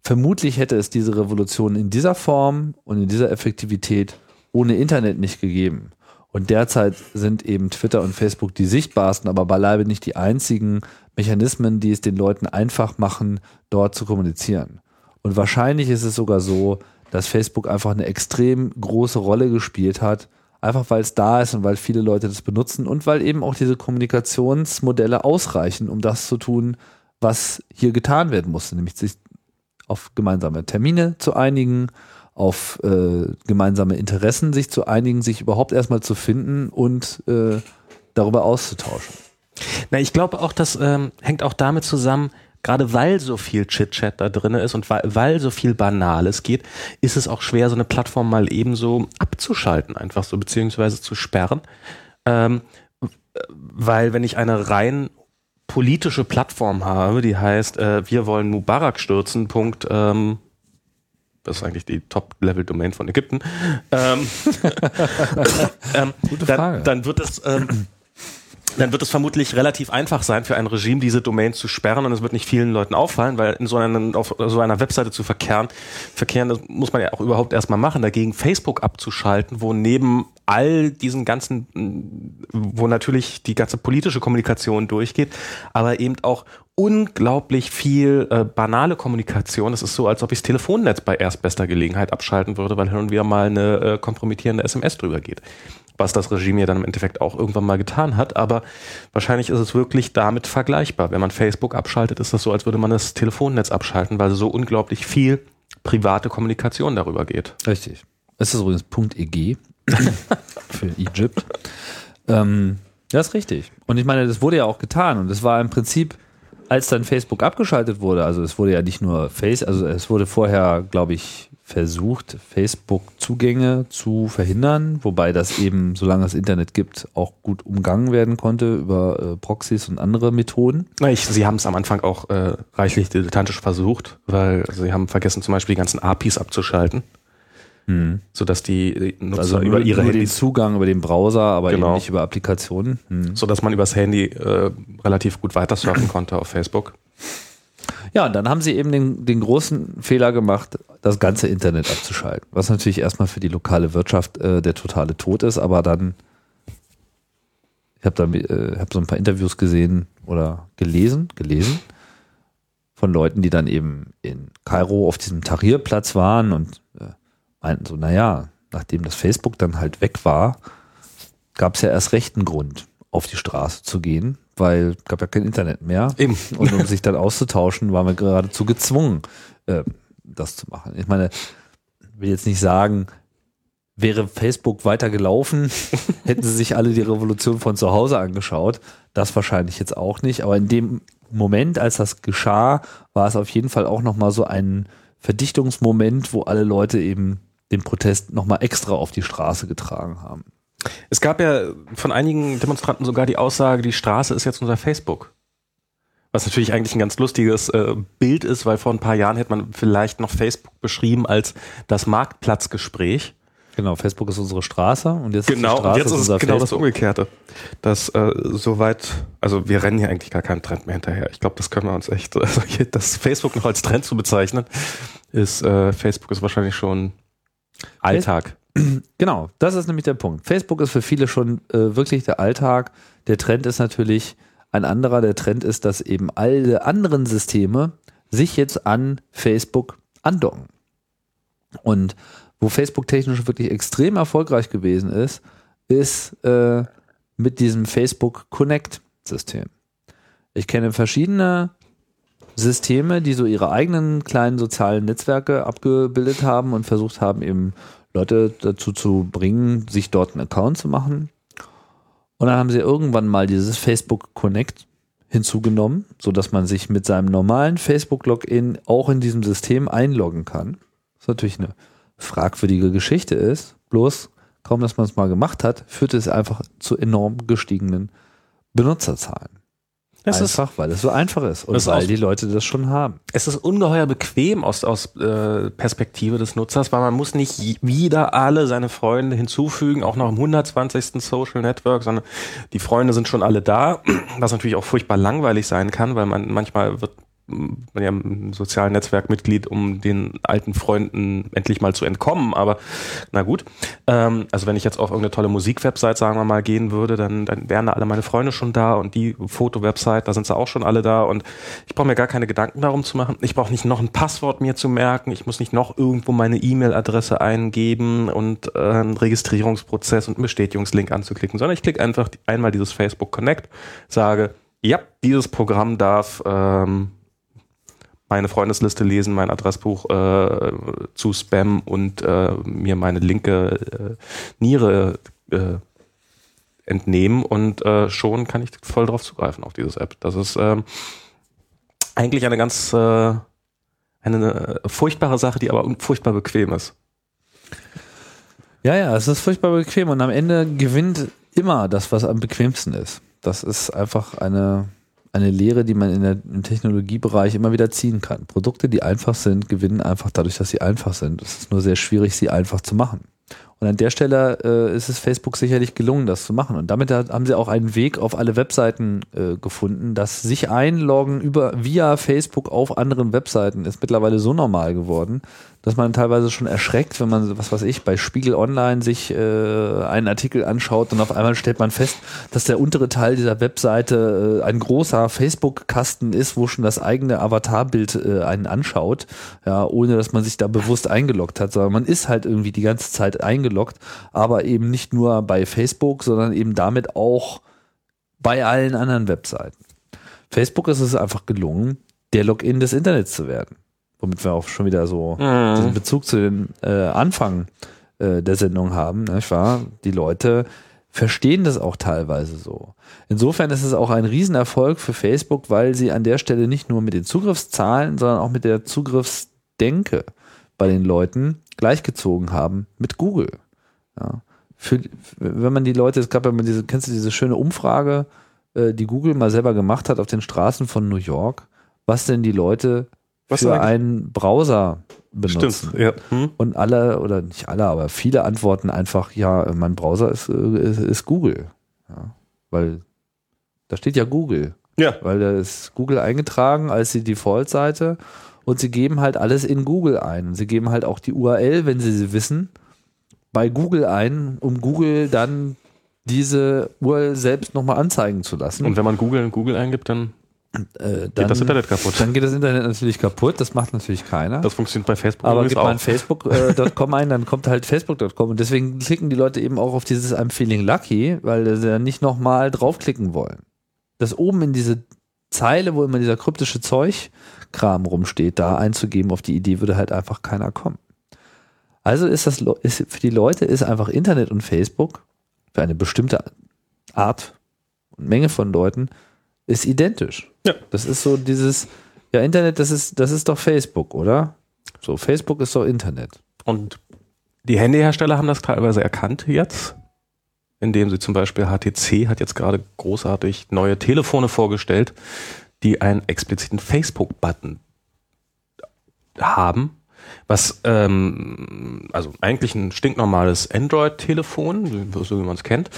vermutlich hätte es diese Revolution in dieser Form und in dieser Effektivität ohne Internet nicht gegeben. Und derzeit sind eben Twitter und Facebook die sichtbarsten, aber beileibe nicht die einzigen Mechanismen, die es den Leuten einfach machen, dort zu kommunizieren. Und wahrscheinlich ist es sogar so, dass Facebook einfach eine extrem große Rolle gespielt hat, einfach weil es da ist und weil viele Leute das benutzen und weil eben auch diese Kommunikationsmodelle ausreichen, um das zu tun, was hier getan werden musste, nämlich sich auf gemeinsame Termine zu einigen, auf äh, gemeinsame Interessen sich zu einigen, sich überhaupt erstmal zu finden und äh, darüber auszutauschen. Na, ich glaube auch, das ähm, hängt auch damit zusammen, gerade weil so viel Chit-Chat da drin ist und weil, weil so viel Banales geht, ist es auch schwer, so eine Plattform mal ebenso abzuschalten, einfach so, beziehungsweise zu sperren. Ähm, weil wenn ich eine rein politische Plattform habe, die heißt, äh, wir wollen Mubarak stürzen, Punkt, ähm, das ist eigentlich die Top-Level-Domain von Ägypten, ähm, ähm, Gute Frage. Dann, dann wird es ähm, dann wird es vermutlich relativ einfach sein für ein Regime, diese Domain zu sperren und es wird nicht vielen Leuten auffallen, weil in so einer, auf so einer Webseite zu verkehren, verkehren, das muss man ja auch überhaupt erstmal machen, dagegen Facebook abzuschalten, wo neben all diesen ganzen, wo natürlich die ganze politische Kommunikation durchgeht, aber eben auch unglaublich viel äh, banale Kommunikation. Es ist so, als ob ich das Telefonnetz bei erstbester Gelegenheit abschalten würde, weil hin und wieder mal eine äh, kompromittierende SMS drüber geht was das Regime ja dann im Endeffekt auch irgendwann mal getan hat. Aber wahrscheinlich ist es wirklich damit vergleichbar. Wenn man Facebook abschaltet, ist das so, als würde man das Telefonnetz abschalten, weil so unglaublich viel private Kommunikation darüber geht. Richtig. Es ist übrigens .eg für Egypt. Ähm, das ist richtig. Und ich meine, das wurde ja auch getan und es war im Prinzip, als dann Facebook abgeschaltet wurde, also es wurde ja nicht nur Face, also es wurde vorher, glaube ich, versucht, Facebook-Zugänge zu verhindern, wobei das eben, solange es Internet gibt, auch gut umgangen werden konnte über äh, Proxys und andere Methoden. Ich, sie haben es am Anfang auch äh, reichlich dilettantisch versucht, weil also sie haben vergessen, zum Beispiel die ganzen APIs abzuschalten. Hm. Sodass die Nutzer also über ihre über den Zugang über den Browser, aber genau. eben nicht über Applikationen. Hm. Sodass man übers Handy äh, relativ gut weitersurfen konnte auf Facebook. Ja, und dann haben sie eben den, den großen Fehler gemacht, das ganze Internet abzuschalten. Was natürlich erstmal für die lokale Wirtschaft äh, der totale Tod ist, aber dann, ich habe da äh, hab so ein paar Interviews gesehen oder gelesen, gelesen von Leuten, die dann eben in Kairo auf diesem Tahrirplatz waren und äh, meinten so, naja, nachdem das Facebook dann halt weg war, gab es ja erst rechten Grund, auf die Straße zu gehen, weil es gab ja kein Internet mehr. Eben. Und um sich dann auszutauschen, waren wir geradezu gezwungen, äh, das zu machen. Ich meine, will jetzt nicht sagen, wäre Facebook weiter gelaufen, hätten sie sich alle die Revolution von zu Hause angeschaut. Das wahrscheinlich jetzt auch nicht. Aber in dem Moment, als das geschah, war es auf jeden Fall auch nochmal so ein Verdichtungsmoment, wo alle Leute eben den Protest nochmal extra auf die Straße getragen haben. Es gab ja von einigen Demonstranten sogar die Aussage, die Straße ist jetzt unser Facebook. Was natürlich eigentlich ein ganz lustiges äh, Bild ist, weil vor ein paar Jahren hätte man vielleicht noch Facebook beschrieben als das Marktplatzgespräch. Genau, Facebook ist unsere Straße und jetzt genau, ist die Straße und jetzt ist es unser genau das Facebook. Umgekehrte. Das äh, soweit, also wir rennen hier eigentlich gar keinen Trend mehr hinterher. Ich glaube, das können wir uns echt, also hier, das Facebook noch als Trend zu bezeichnen, ist äh, Facebook ist wahrscheinlich schon Alltag. Genau, das ist nämlich der Punkt. Facebook ist für viele schon äh, wirklich der Alltag. Der Trend ist natürlich ein anderer. Der Trend ist, dass eben alle anderen Systeme sich jetzt an Facebook andocken. Und wo Facebook technisch wirklich extrem erfolgreich gewesen ist, ist äh, mit diesem Facebook Connect System. Ich kenne verschiedene Systeme, die so ihre eigenen kleinen sozialen Netzwerke abgebildet haben und versucht haben, eben Leute dazu zu bringen, sich dort einen Account zu machen. Und dann haben sie irgendwann mal dieses Facebook Connect hinzugenommen, so dass man sich mit seinem normalen Facebook Login auch in diesem System einloggen kann. Was natürlich eine fragwürdige Geschichte ist. Bloß kaum, dass man es mal gemacht hat, führte es einfach zu enorm gestiegenen Benutzerzahlen. Es ist, einfach, weil es so einfach ist und ist weil die Leute das schon haben. es ist ungeheuer bequem aus, aus äh, Perspektive des Nutzers, weil man muss nicht wieder alle seine Freunde hinzufügen, auch noch im 120. Social Network, sondern die Freunde sind schon alle da, was natürlich auch furchtbar langweilig sein kann, weil man manchmal wird ja im sozialen Netzwerk Mitglied, um den alten Freunden endlich mal zu entkommen, aber na gut. Ähm, also wenn ich jetzt auf irgendeine tolle Musikwebsite, sagen wir mal, gehen würde, dann, dann wären da alle meine Freunde schon da und die Fotowebsite, da sind sie auch schon alle da und ich brauche mir gar keine Gedanken darum zu machen. Ich brauche nicht noch ein Passwort mir zu merken, ich muss nicht noch irgendwo meine E-Mail-Adresse eingeben und äh, einen Registrierungsprozess und einen Bestätigungslink anzuklicken, sondern ich klicke einfach einmal dieses Facebook Connect, sage, ja, dieses Programm darf ähm, meine Freundesliste lesen, mein Adressbuch äh, zu Spam und äh, mir meine linke äh, Niere äh, entnehmen und äh, schon kann ich voll drauf zugreifen auf dieses App. Das ist ähm, eigentlich eine ganz äh, eine furchtbare Sache, die aber furchtbar bequem ist. Ja, ja, es ist furchtbar bequem und am Ende gewinnt immer das, was am bequemsten ist. Das ist einfach eine, eine Lehre, die man in der, im Technologiebereich immer wieder ziehen kann. Produkte, die einfach sind, gewinnen einfach dadurch, dass sie einfach sind. Es ist nur sehr schwierig, sie einfach zu machen. Und an der Stelle äh, ist es Facebook sicherlich gelungen, das zu machen. Und damit haben sie auch einen Weg auf alle Webseiten äh, gefunden, dass sich einloggen über via Facebook auf anderen Webseiten ist mittlerweile so normal geworden, dass man teilweise schon erschreckt, wenn man, was weiß ich, bei Spiegel Online sich äh, einen Artikel anschaut und auf einmal stellt man fest, dass der untere Teil dieser Webseite äh, ein großer Facebook-Kasten ist, wo schon das eigene Avatarbild äh, einen anschaut, ja, ohne dass man sich da bewusst eingeloggt hat, sondern man ist halt irgendwie die ganze Zeit eingeloggt, aber eben nicht nur bei Facebook, sondern eben damit auch bei allen anderen Webseiten. Facebook ist es einfach gelungen, der Login des Internets zu werden. Womit wir auch schon wieder so diesen Bezug zu den äh, Anfang äh, der Sendung haben, nicht wahr? Die Leute verstehen das auch teilweise so. Insofern ist es auch ein Riesenerfolg für Facebook, weil sie an der Stelle nicht nur mit den Zugriffszahlen, sondern auch mit der Zugriffsdenke bei den Leuten gleichgezogen haben mit Google. Ja. Für, wenn man die Leute, es gab ja mal diese, kennst du diese schöne Umfrage, äh, die Google mal selber gemacht hat auf den Straßen von New York, was denn die Leute Was für einen Browser benutzen. Stimmt, ja. Hm? Und alle, oder nicht alle, aber viele antworten einfach, ja, mein Browser ist, äh, ist, ist Google. Ja, weil da steht ja Google. Ja. Weil da ist Google eingetragen als die Default-Seite und sie geben halt alles in Google ein. Sie geben halt auch die URL, wenn sie sie wissen, bei Google ein, um Google dann diese URL selbst nochmal anzeigen zu lassen. Und wenn man Google in Google eingibt, dann äh, geht dann, das Internet kaputt. dann geht das Internet natürlich kaputt. Das macht natürlich keiner. Das funktioniert bei Facebook Aber gibt man auch. facebook.com ein, dann kommt halt facebook.com. Und deswegen klicken die Leute eben auch auf dieses I'm feeling lucky, weil sie ja nicht nochmal draufklicken wollen. Das oben in diese Zeile, wo immer dieser kryptische Zeugkram rumsteht, da einzugeben, auf die Idee würde halt einfach keiner kommen. Also ist das ist, für die Leute ist einfach Internet und Facebook für eine bestimmte Art und Menge von Leuten ist identisch. Ja. Das ist so dieses, ja, Internet, das ist, das ist doch Facebook, oder? So, Facebook ist doch Internet. Und die Handyhersteller haben das teilweise erkannt jetzt, indem sie zum Beispiel HTC hat jetzt gerade großartig neue Telefone vorgestellt, die einen expliziten Facebook-Button haben, was ähm, also eigentlich ein stinknormales Android-Telefon, so wie man es kennt,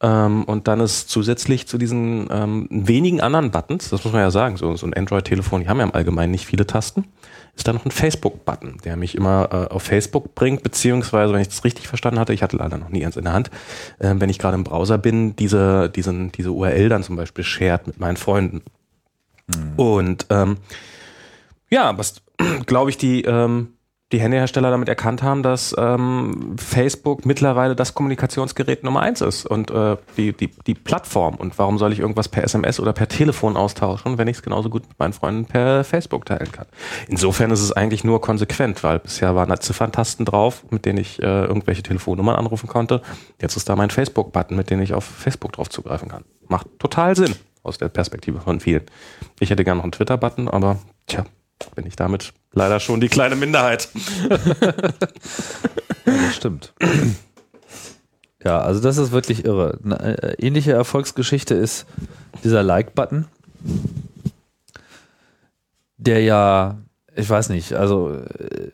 ähm, und dann ist zusätzlich zu diesen ähm, wenigen anderen Buttons, das muss man ja sagen, so, so ein Android-Telefon, die haben ja im Allgemeinen nicht viele Tasten, ist da noch ein Facebook-Button, der mich immer äh, auf Facebook bringt, beziehungsweise, wenn ich das richtig verstanden hatte, ich hatte leider noch nie eins in der Hand, äh, wenn ich gerade im Browser bin, diese, diesen, diese URL dann zum Beispiel shared mit meinen Freunden. Mhm. Und ähm, ja, was glaube ich, die ähm, die Handyhersteller damit erkannt haben, dass ähm, Facebook mittlerweile das Kommunikationsgerät Nummer eins ist und äh, die, die, die Plattform. Und warum soll ich irgendwas per SMS oder per Telefon austauschen, wenn ich es genauso gut mit meinen Freunden per Facebook teilen kann? Insofern ist es eigentlich nur konsequent, weil bisher waren da Zifferntasten drauf, mit denen ich äh, irgendwelche Telefonnummern anrufen konnte. Jetzt ist da mein Facebook-Button, mit dem ich auf Facebook drauf zugreifen kann. Macht total Sinn aus der Perspektive von vielen. Ich hätte gerne noch einen Twitter-Button, aber tja, bin ich damit leider schon die kleine Minderheit. ja, stimmt. Ja, also das ist wirklich irre. Eine äh, ähnliche Erfolgsgeschichte ist dieser Like-Button, der ja, ich weiß nicht, also äh,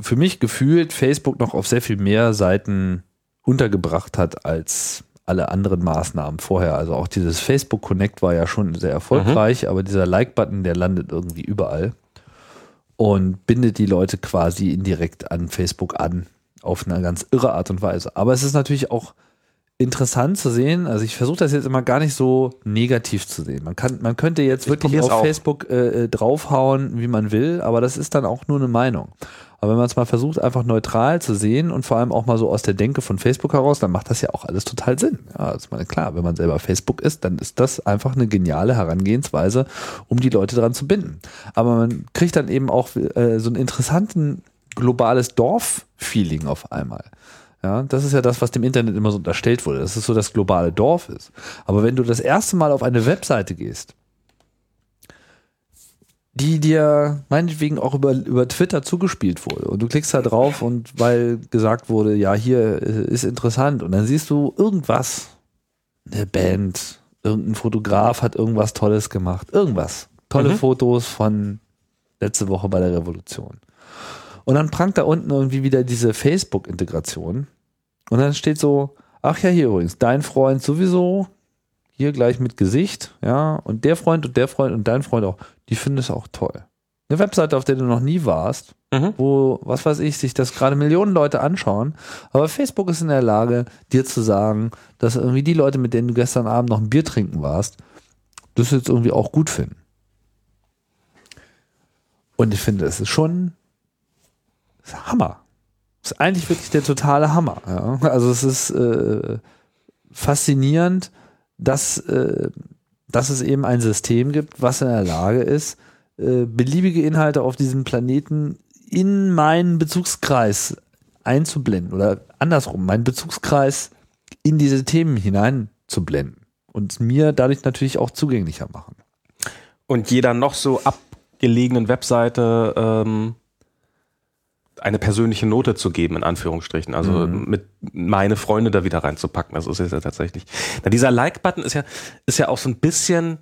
für mich gefühlt Facebook noch auf sehr viel mehr Seiten untergebracht hat als alle anderen Maßnahmen vorher. Also auch dieses Facebook Connect war ja schon sehr erfolgreich, mhm. aber dieser Like-Button, der landet irgendwie überall und bindet die Leute quasi indirekt an Facebook an. Auf eine ganz irre Art und Weise. Aber es ist natürlich auch interessant zu sehen. Also ich versuche das jetzt immer gar nicht so negativ zu sehen. Man kann, man könnte jetzt wirklich auf auch. Facebook äh, äh, draufhauen, wie man will, aber das ist dann auch nur eine Meinung. Aber wenn man es mal versucht, einfach neutral zu sehen und vor allem auch mal so aus der Denke von Facebook heraus, dann macht das ja auch alles total Sinn. Ja, also meine, klar, wenn man selber Facebook ist, dann ist das einfach eine geniale Herangehensweise, um die Leute daran zu binden. Aber man kriegt dann eben auch äh, so einen interessanten globales Dorf-Feeling auf einmal. Ja, das ist ja das, was dem Internet immer so unterstellt wurde, dass es so das globale Dorf ist. Aber wenn du das erste Mal auf eine Webseite gehst, die dir meinetwegen auch über, über Twitter zugespielt wurde. Und du klickst da drauf und weil gesagt wurde, ja, hier ist interessant. Und dann siehst du irgendwas, eine Band, irgendein Fotograf hat irgendwas Tolles gemacht, irgendwas. Tolle mhm. Fotos von letzte Woche bei der Revolution. Und dann prangt da unten irgendwie wieder diese Facebook-Integration. Und dann steht so, ach ja, hier übrigens, dein Freund sowieso, hier gleich mit Gesicht, ja, und der Freund und der Freund und dein Freund auch, die finden es auch toll. Eine Webseite, auf der du noch nie warst, mhm. wo, was weiß ich, sich das gerade Millionen Leute anschauen, aber Facebook ist in der Lage, dir zu sagen, dass irgendwie die Leute, mit denen du gestern Abend noch ein Bier trinken warst, das jetzt irgendwie auch gut finden. Und ich finde, es ist schon das ist Hammer. Das ist eigentlich wirklich der totale Hammer. Ja. Also es ist äh, faszinierend, dass, äh, dass es eben ein System gibt, was in der Lage ist, äh, beliebige Inhalte auf diesem Planeten in meinen Bezugskreis einzublenden oder andersrum, meinen Bezugskreis in diese Themen hineinzublenden und mir dadurch natürlich auch zugänglicher machen. Und jeder noch so abgelegenen Webseite ähm, eine persönliche Note zu geben, in Anführungsstrichen. Also mhm. mit meine Freunde da wieder reinzupacken. Das ist ja tatsächlich. Na, dieser Like-Button ist ja, ist ja auch so ein bisschen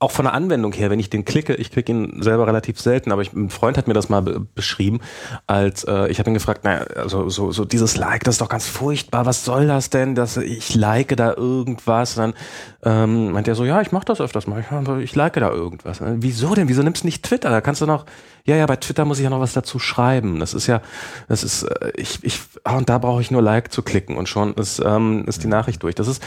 auch von der Anwendung her, wenn ich den klicke, ich klicke ihn selber relativ selten, aber ich, ein Freund hat mir das mal be beschrieben, als äh, ich habe ihn gefragt, naja, also so, so dieses Like, das ist doch ganz furchtbar, was soll das denn, dass ich like da irgendwas? Und dann ähm, meint er so, ja, ich mache das öfters mal, ich, ich like da irgendwas. Wieso denn? Wieso nimmst du nicht Twitter? Da kannst du noch, ja, ja, bei Twitter muss ich ja noch was dazu schreiben. Das ist ja, das ist, äh, ich, ich, ah, und da brauche ich nur Like zu klicken und schon ist, ähm, ist die Nachricht durch. Das ist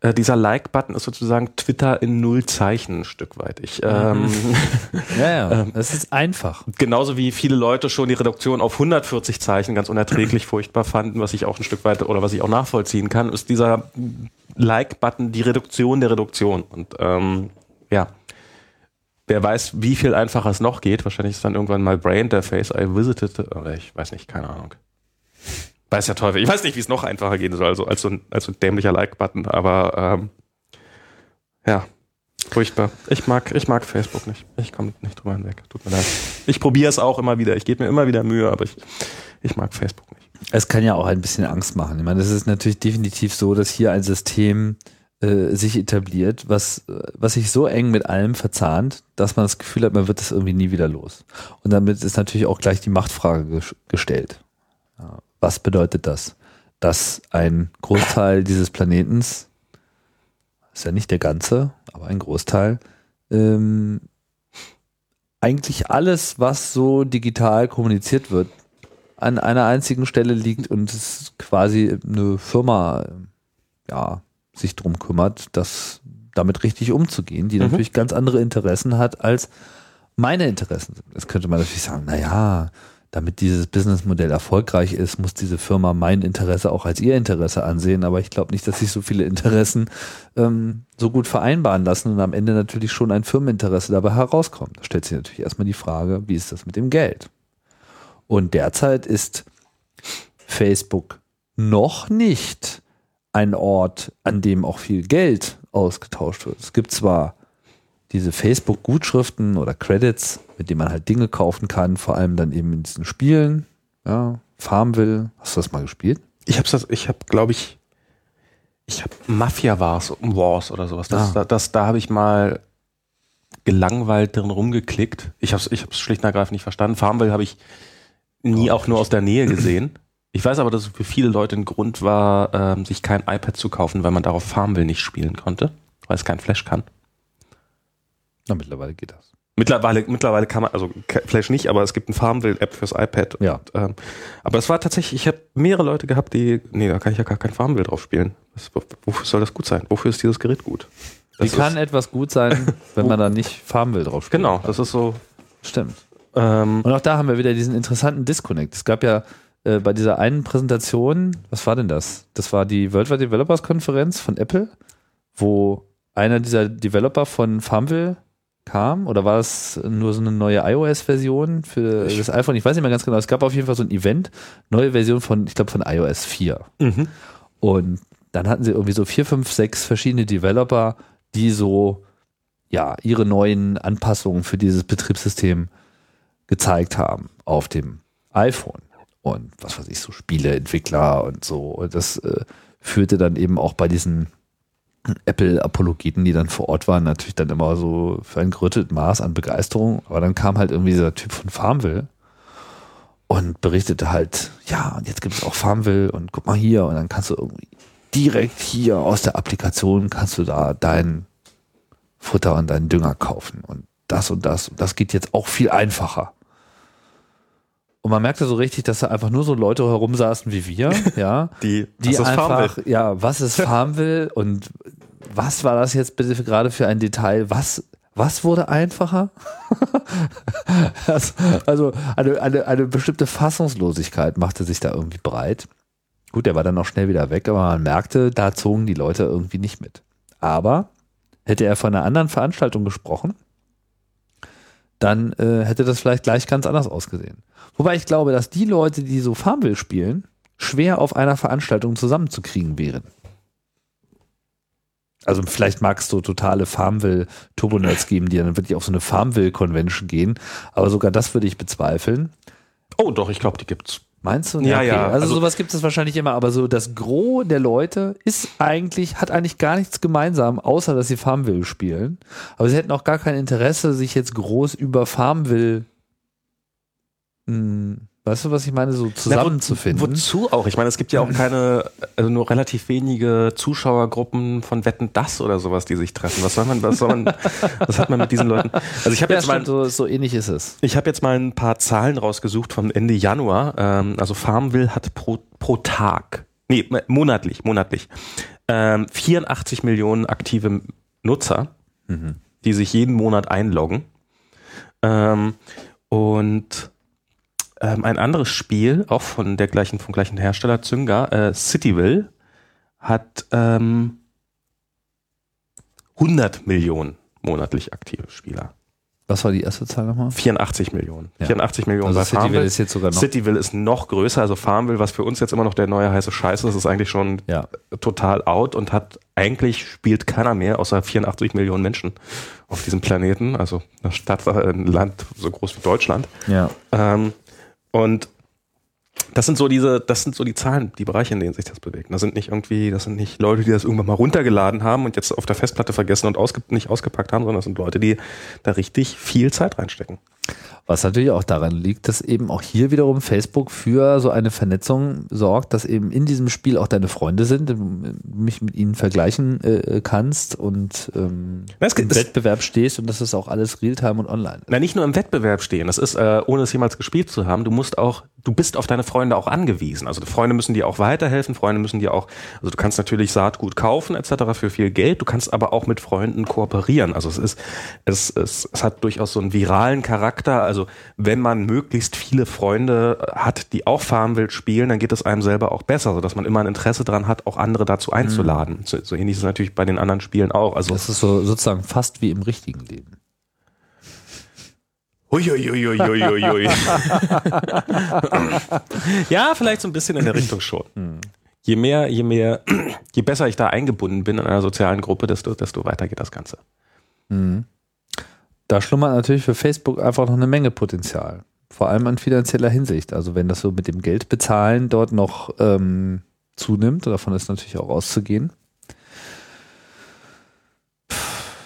äh, dieser Like-Button ist sozusagen Twitter in null Zeichen ein Stück weit. Ich, ähm, ja, ja, ähm, es ist einfach. Genauso wie viele Leute schon die Reduktion auf 140 Zeichen ganz unerträglich furchtbar fanden, was ich auch ein Stück weit oder was ich auch nachvollziehen kann, ist dieser Like-Button die Reduktion der Reduktion. Und ähm, ja, wer weiß, wie viel einfacher es noch geht. Wahrscheinlich ist dann irgendwann mal Brain Interface I visited, oder ich weiß nicht, keine Ahnung. Weiß ja Teufel. Ich weiß nicht, wie es noch einfacher gehen soll, also als so ein, als so ein dämlicher Like-Button, aber ähm, ja. Furchtbar. Ich mag, ich mag Facebook nicht. Ich komme nicht drüber hinweg. Tut mir leid. Ich probiere es auch immer wieder. Ich gebe mir immer wieder Mühe, aber ich, ich mag Facebook nicht. Es kann ja auch ein bisschen Angst machen. Ich meine, es ist natürlich definitiv so, dass hier ein System äh, sich etabliert, was, was sich so eng mit allem verzahnt, dass man das Gefühl hat, man wird das irgendwie nie wieder los. Und damit ist natürlich auch gleich die Machtfrage ges gestellt. Was bedeutet das? Dass ein Großteil dieses Planetens ist ja nicht der ganze, aber ein Großteil, ähm, eigentlich alles, was so digital kommuniziert wird, an einer einzigen Stelle liegt und es quasi eine Firma ja, sich drum kümmert, das damit richtig umzugehen, die mhm. natürlich ganz andere Interessen hat als meine Interessen. Das könnte man natürlich sagen, naja, damit dieses Businessmodell erfolgreich ist, muss diese Firma mein Interesse auch als ihr Interesse ansehen. Aber ich glaube nicht, dass sich so viele Interessen ähm, so gut vereinbaren lassen und am Ende natürlich schon ein Firmeninteresse dabei herauskommt. Da stellt sich natürlich erstmal die Frage, wie ist das mit dem Geld? Und derzeit ist Facebook noch nicht ein Ort, an dem auch viel Geld ausgetauscht wird. Es gibt zwar diese Facebook-Gutschriften oder Credits, mit denen man halt Dinge kaufen kann, vor allem dann eben in diesen Spielen. Ja, Farmville. Hast du das mal gespielt? Ich hab's das, ich hab, glaube ich, ich hab Mafia Wars, Wars oder sowas. Das, ah. das, das, da habe ich mal gelangweilt drin rumgeklickt. Ich hab's, ich hab's schlicht und ergreifend nicht verstanden. Farmville habe ich nie oh, auch nur aus der Nähe gesehen. Ich weiß aber, dass es für viele Leute ein Grund war, ähm, sich kein iPad zu kaufen, weil man darauf Farmville nicht spielen konnte, weil es kein Flash kann. Na, mittlerweile geht das. Mittlerweile, mittlerweile kann man, also Flash nicht, aber es gibt ein Farmville-App fürs iPad. Ja. Und, ähm, aber es war tatsächlich, ich habe mehrere Leute gehabt, die, nee, da kann ich ja gar kein Farmville drauf spielen. Das, wofür soll das gut sein? Wofür ist dieses Gerät gut? Das Wie kann etwas gut sein, wenn man da nicht Farmville drauf spielt? Genau, das ist so. Stimmt. Ähm, Und auch da haben wir wieder diesen interessanten Disconnect. Es gab ja äh, bei dieser einen Präsentation, was war denn das? Das war die Worldwide Developers Konferenz von Apple, wo einer dieser Developer von Farmville kam? Oder war es nur so eine neue iOS-Version für das iPhone? Ich weiß nicht mehr ganz genau. Es gab auf jeden Fall so ein Event, neue Version von, ich glaube, von iOS 4. Mhm. Und dann hatten sie irgendwie so vier, fünf, sechs verschiedene Developer, die so ja ihre neuen Anpassungen für dieses Betriebssystem gezeigt haben auf dem iPhone. Und was weiß ich, so Spieleentwickler und so. Und das äh, führte dann eben auch bei diesen Apple-Apologeten, die dann vor Ort waren, natürlich dann immer so für ein gerüttelt Maß an Begeisterung. Aber dann kam halt irgendwie dieser Typ von Farmville und berichtete halt, ja, und jetzt gibt es auch Farmville und guck mal hier und dann kannst du irgendwie direkt hier aus der Applikation kannst du da dein Futter und deinen Dünger kaufen und das und das und das geht jetzt auch viel einfacher. Und man merkte so richtig, dass da einfach nur so Leute herumsaßen wie wir, ja. die, die einfach, ja, was es Farmville und was war das jetzt bitte gerade für ein Detail? Was, was wurde einfacher? also eine, eine, eine bestimmte Fassungslosigkeit machte sich da irgendwie breit. Gut, der war dann auch schnell wieder weg, aber man merkte, da zogen die Leute irgendwie nicht mit. Aber hätte er von einer anderen Veranstaltung gesprochen, dann äh, hätte das vielleicht gleich ganz anders ausgesehen. Wobei ich glaube, dass die Leute, die so Farmville spielen, schwer auf einer Veranstaltung zusammenzukriegen wären. Also vielleicht magst du totale Farmville Turbo-Nerds geben, die dann wirklich auf so eine Farmville-Convention gehen. Aber sogar das würde ich bezweifeln. Oh, doch, ich glaube, die gibt's. Meinst du? Ja, okay. ja. Also, also sowas gibt es wahrscheinlich immer, aber so das Gros der Leute ist eigentlich, hat eigentlich gar nichts gemeinsam, außer dass sie Farmville spielen. Aber sie hätten auch gar kein Interesse, sich jetzt groß über Farmville mh, hm, Weißt du, was ich meine, so zusammenzufinden? Wo, wozu auch? Ich meine, es gibt ja auch keine, also nur relativ wenige Zuschauergruppen von Wetten das oder sowas, die sich treffen. Was soll man, was soll man, was hat man mit diesen Leuten? Also ich habe ja, jetzt mal so, so ähnlich ist es. Ich habe jetzt mal ein paar Zahlen rausgesucht von Ende Januar. Ähm, also Farmville hat pro pro Tag, nee monatlich, monatlich ähm, 84 Millionen aktive Nutzer, mhm. die sich jeden Monat einloggen. Ähm, und ähm, ein anderes Spiel, auch von der gleichen, vom gleichen Hersteller, Zynga, äh, Cityville, hat ähm, 100 Millionen monatlich aktive Spieler. Was war die erste Zahl nochmal? 84 Millionen. Ja. 84 Millionen Also bei Cityville Farmville. ist jetzt sogar noch. Cityville ist noch größer, also Farmville, was für uns jetzt immer noch der neue heiße Scheiß ist, ist eigentlich schon Ja. total out und hat eigentlich spielt keiner mehr außer 84 Millionen Menschen auf diesem Planeten, also eine Stadt, äh, ein Land so groß wie Deutschland. Ja. Ähm, und das sind so diese, das sind so die Zahlen, die Bereiche, in denen sich das bewegt. Das sind nicht irgendwie, das sind nicht Leute, die das irgendwann mal runtergeladen haben und jetzt auf der Festplatte vergessen und ausge nicht ausgepackt haben, sondern das sind Leute, die da richtig viel Zeit reinstecken. Was natürlich auch daran liegt, dass eben auch hier wiederum Facebook für so eine Vernetzung sorgt, dass eben in diesem Spiel auch deine Freunde sind, du mich mit ihnen vergleichen äh, kannst und ähm, Na, es im Wettbewerb stehst und das ist auch alles Realtime und online. Na, nicht nur im Wettbewerb stehen. Das ist, äh, ohne es jemals gespielt zu haben, du musst auch, du bist auf deine Freunde auch angewiesen. Also die Freunde müssen dir auch weiterhelfen, Freunde müssen dir auch, also du kannst natürlich Saatgut kaufen etc. für viel Geld, du kannst aber auch mit Freunden kooperieren. Also es ist, es, es, es hat durchaus so einen viralen Charakter. Also wenn man möglichst viele Freunde hat, die auch Farmville spielen, dann geht es einem selber auch besser, sodass man immer ein Interesse daran hat, auch andere dazu einzuladen. So, so ähnlich ist es natürlich bei den anderen Spielen auch. Also Das ist so sozusagen fast wie im richtigen Leben. Uiuiuiuiuiui. ja, vielleicht so ein bisschen in der Richtung schon. Je mehr, je mehr, je besser ich da eingebunden bin in einer sozialen Gruppe, desto, desto weiter geht das Ganze. Da schlummert natürlich für Facebook einfach noch eine Menge Potenzial. Vor allem in finanzieller Hinsicht. Also wenn das so mit dem Geld bezahlen dort noch ähm, zunimmt, davon ist natürlich auch auszugehen.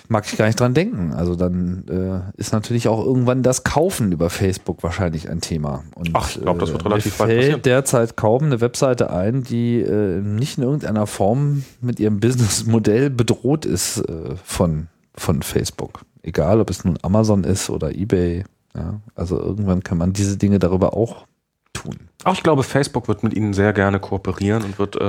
Mag ich gar nicht dran denken. Also dann äh, ist natürlich auch irgendwann das Kaufen über Facebook wahrscheinlich ein Thema. Und, Ach, ich glaub, das wird mir relativ bald fällt passieren. derzeit kaum eine Webseite ein, die äh, nicht in irgendeiner Form mit ihrem Businessmodell bedroht ist äh, von, von Facebook. Egal, ob es nun Amazon ist oder eBay. Ja, also irgendwann kann man diese Dinge darüber auch tun. Auch ich glaube, Facebook wird mit ihnen sehr gerne kooperieren und wird äh,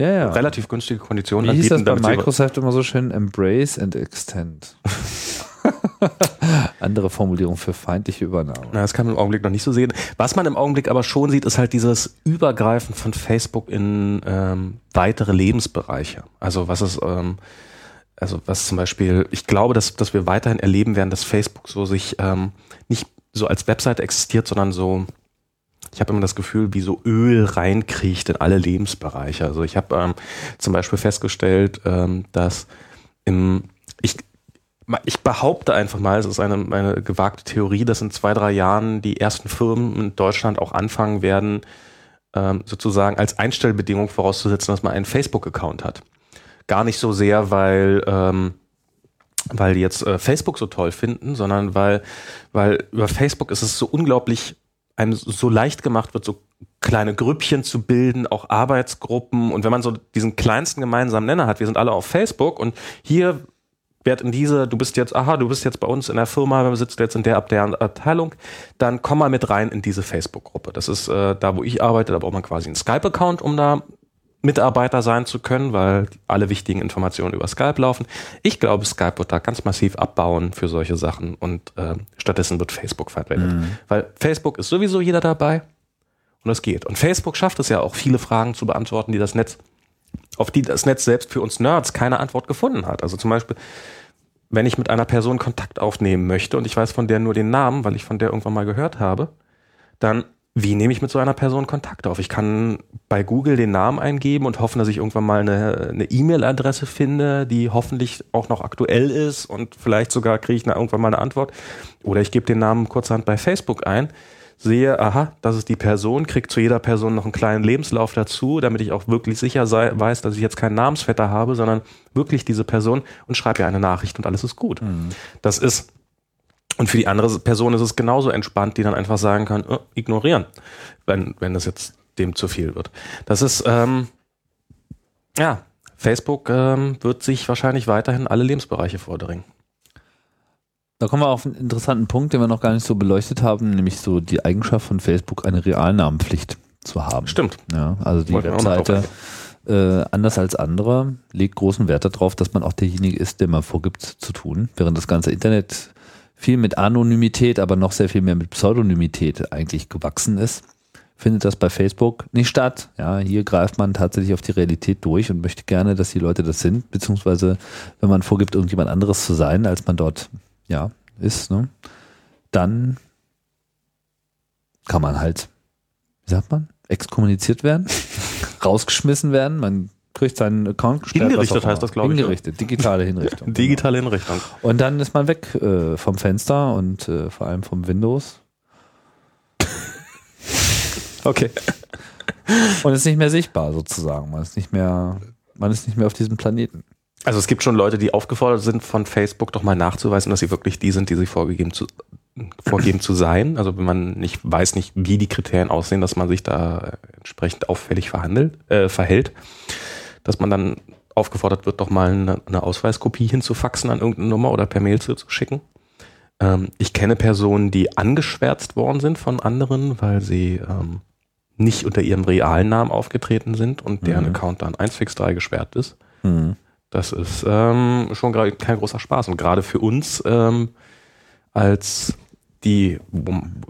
Ja, ja. relativ günstige Konditionen Wie hieß das anbieten. bei Microsoft immer so schön? Embrace and extend. Andere Formulierung für feindliche Übernahme. Na, das kann man im Augenblick noch nicht so sehen. Was man im Augenblick aber schon sieht, ist halt dieses Übergreifen von Facebook in ähm, weitere Lebensbereiche. Also was ist, ähm, also was zum Beispiel, ich glaube, dass, dass wir weiterhin erleben werden, dass Facebook so sich ähm, nicht so als Website existiert, sondern so, ich habe immer das Gefühl, wie so Öl reinkriecht in alle Lebensbereiche. Also ich habe ähm, zum Beispiel festgestellt, ähm, dass im, ich, ich behaupte einfach mal, es ist eine, eine gewagte Theorie, dass in zwei, drei Jahren die ersten Firmen in Deutschland auch anfangen werden, ähm, sozusagen als Einstellbedingung vorauszusetzen, dass man einen Facebook-Account hat. Gar nicht so sehr, weil, ähm, weil die jetzt äh, Facebook so toll finden, sondern weil, weil über Facebook ist es so unglaublich einem so leicht gemacht wird, so kleine Grüppchen zu bilden, auch Arbeitsgruppen. Und wenn man so diesen kleinsten gemeinsamen Nenner hat, wir sind alle auf Facebook und hier wird in diese, du bist jetzt, aha, du bist jetzt bei uns in der Firma, wir sitzen jetzt in der, ab der Abteilung, dann komm mal mit rein in diese Facebook-Gruppe. Das ist äh, da, wo ich arbeite, da braucht man quasi einen Skype-Account, um da Mitarbeiter sein zu können, weil alle wichtigen Informationen über Skype laufen. Ich glaube, Skype wird da ganz massiv abbauen für solche Sachen und äh, stattdessen wird Facebook verwendet. Weil Facebook ist sowieso jeder dabei und es geht. Und Facebook schafft es ja auch, viele Fragen zu beantworten, die das Netz, auf die das Netz selbst für uns Nerds keine Antwort gefunden hat. Also zum Beispiel, wenn ich mit einer Person Kontakt aufnehmen möchte und ich weiß von der nur den Namen, weil ich von der irgendwann mal gehört habe, dann wie nehme ich mit so einer Person Kontakt auf? Ich kann bei Google den Namen eingeben und hoffen, dass ich irgendwann mal eine E-Mail-Adresse finde, die hoffentlich auch noch aktuell ist und vielleicht sogar kriege ich irgendwann mal eine Antwort. Oder ich gebe den Namen kurzhand bei Facebook ein, sehe, aha, das ist die Person, kriege zu jeder Person noch einen kleinen Lebenslauf dazu, damit ich auch wirklich sicher sei, weiß, dass ich jetzt keinen Namensvetter habe, sondern wirklich diese Person und schreibe ihr eine Nachricht und alles ist gut. Das ist und für die andere Person ist es genauso entspannt, die dann einfach sagen kann, äh, ignorieren, wenn, wenn das jetzt dem zu viel wird. Das ist, ähm, ja, Facebook ähm, wird sich wahrscheinlich weiterhin alle Lebensbereiche vordringen. Da kommen wir auf einen interessanten Punkt, den wir noch gar nicht so beleuchtet haben, nämlich so die Eigenschaft von Facebook, eine Realnamenpflicht zu haben. Stimmt. Ja, also die noch Webseite, äh, anders als andere, legt großen Wert darauf, dass man auch derjenige ist, der man vorgibt zu tun, während das ganze Internet viel mit Anonymität, aber noch sehr viel mehr mit Pseudonymität eigentlich gewachsen ist, findet das bei Facebook nicht statt. Ja, hier greift man tatsächlich auf die Realität durch und möchte gerne, dass die Leute das sind, beziehungsweise wenn man vorgibt, irgendjemand anderes zu sein, als man dort ja, ist, ne, dann kann man halt, wie sagt man, exkommuniziert werden, rausgeschmissen werden, man kriegt seinen Account gesperrt. Hingerichtet heißt das, glaube ich. Hingerichtet, digitale Hinrichtung. digitale Hinrichtung. Und dann ist man weg äh, vom Fenster und äh, vor allem vom Windows. okay. Und ist nicht mehr sichtbar sozusagen. Man ist nicht mehr, man ist nicht mehr auf diesem Planeten. Also es gibt schon Leute, die aufgefordert sind, von Facebook doch mal nachzuweisen, dass sie wirklich die sind, die sie vorgegeben zu, vorgeben zu sein. Also wenn man nicht weiß nicht, wie die Kriterien aussehen, dass man sich da entsprechend auffällig verhandelt, äh, verhält, dass man dann aufgefordert wird, doch mal eine, eine Ausweiskopie hinzufaxen an irgendeine Nummer oder per Mail zu, zu schicken. Ähm, ich kenne Personen, die angeschwärzt worden sind von anderen, weil sie ähm, nicht unter ihrem realen Namen aufgetreten sind und deren mhm. Account dann 1fix3 gesperrt ist. Mhm. Das ist ähm, schon kein großer Spaß. Und gerade für uns ähm, als die,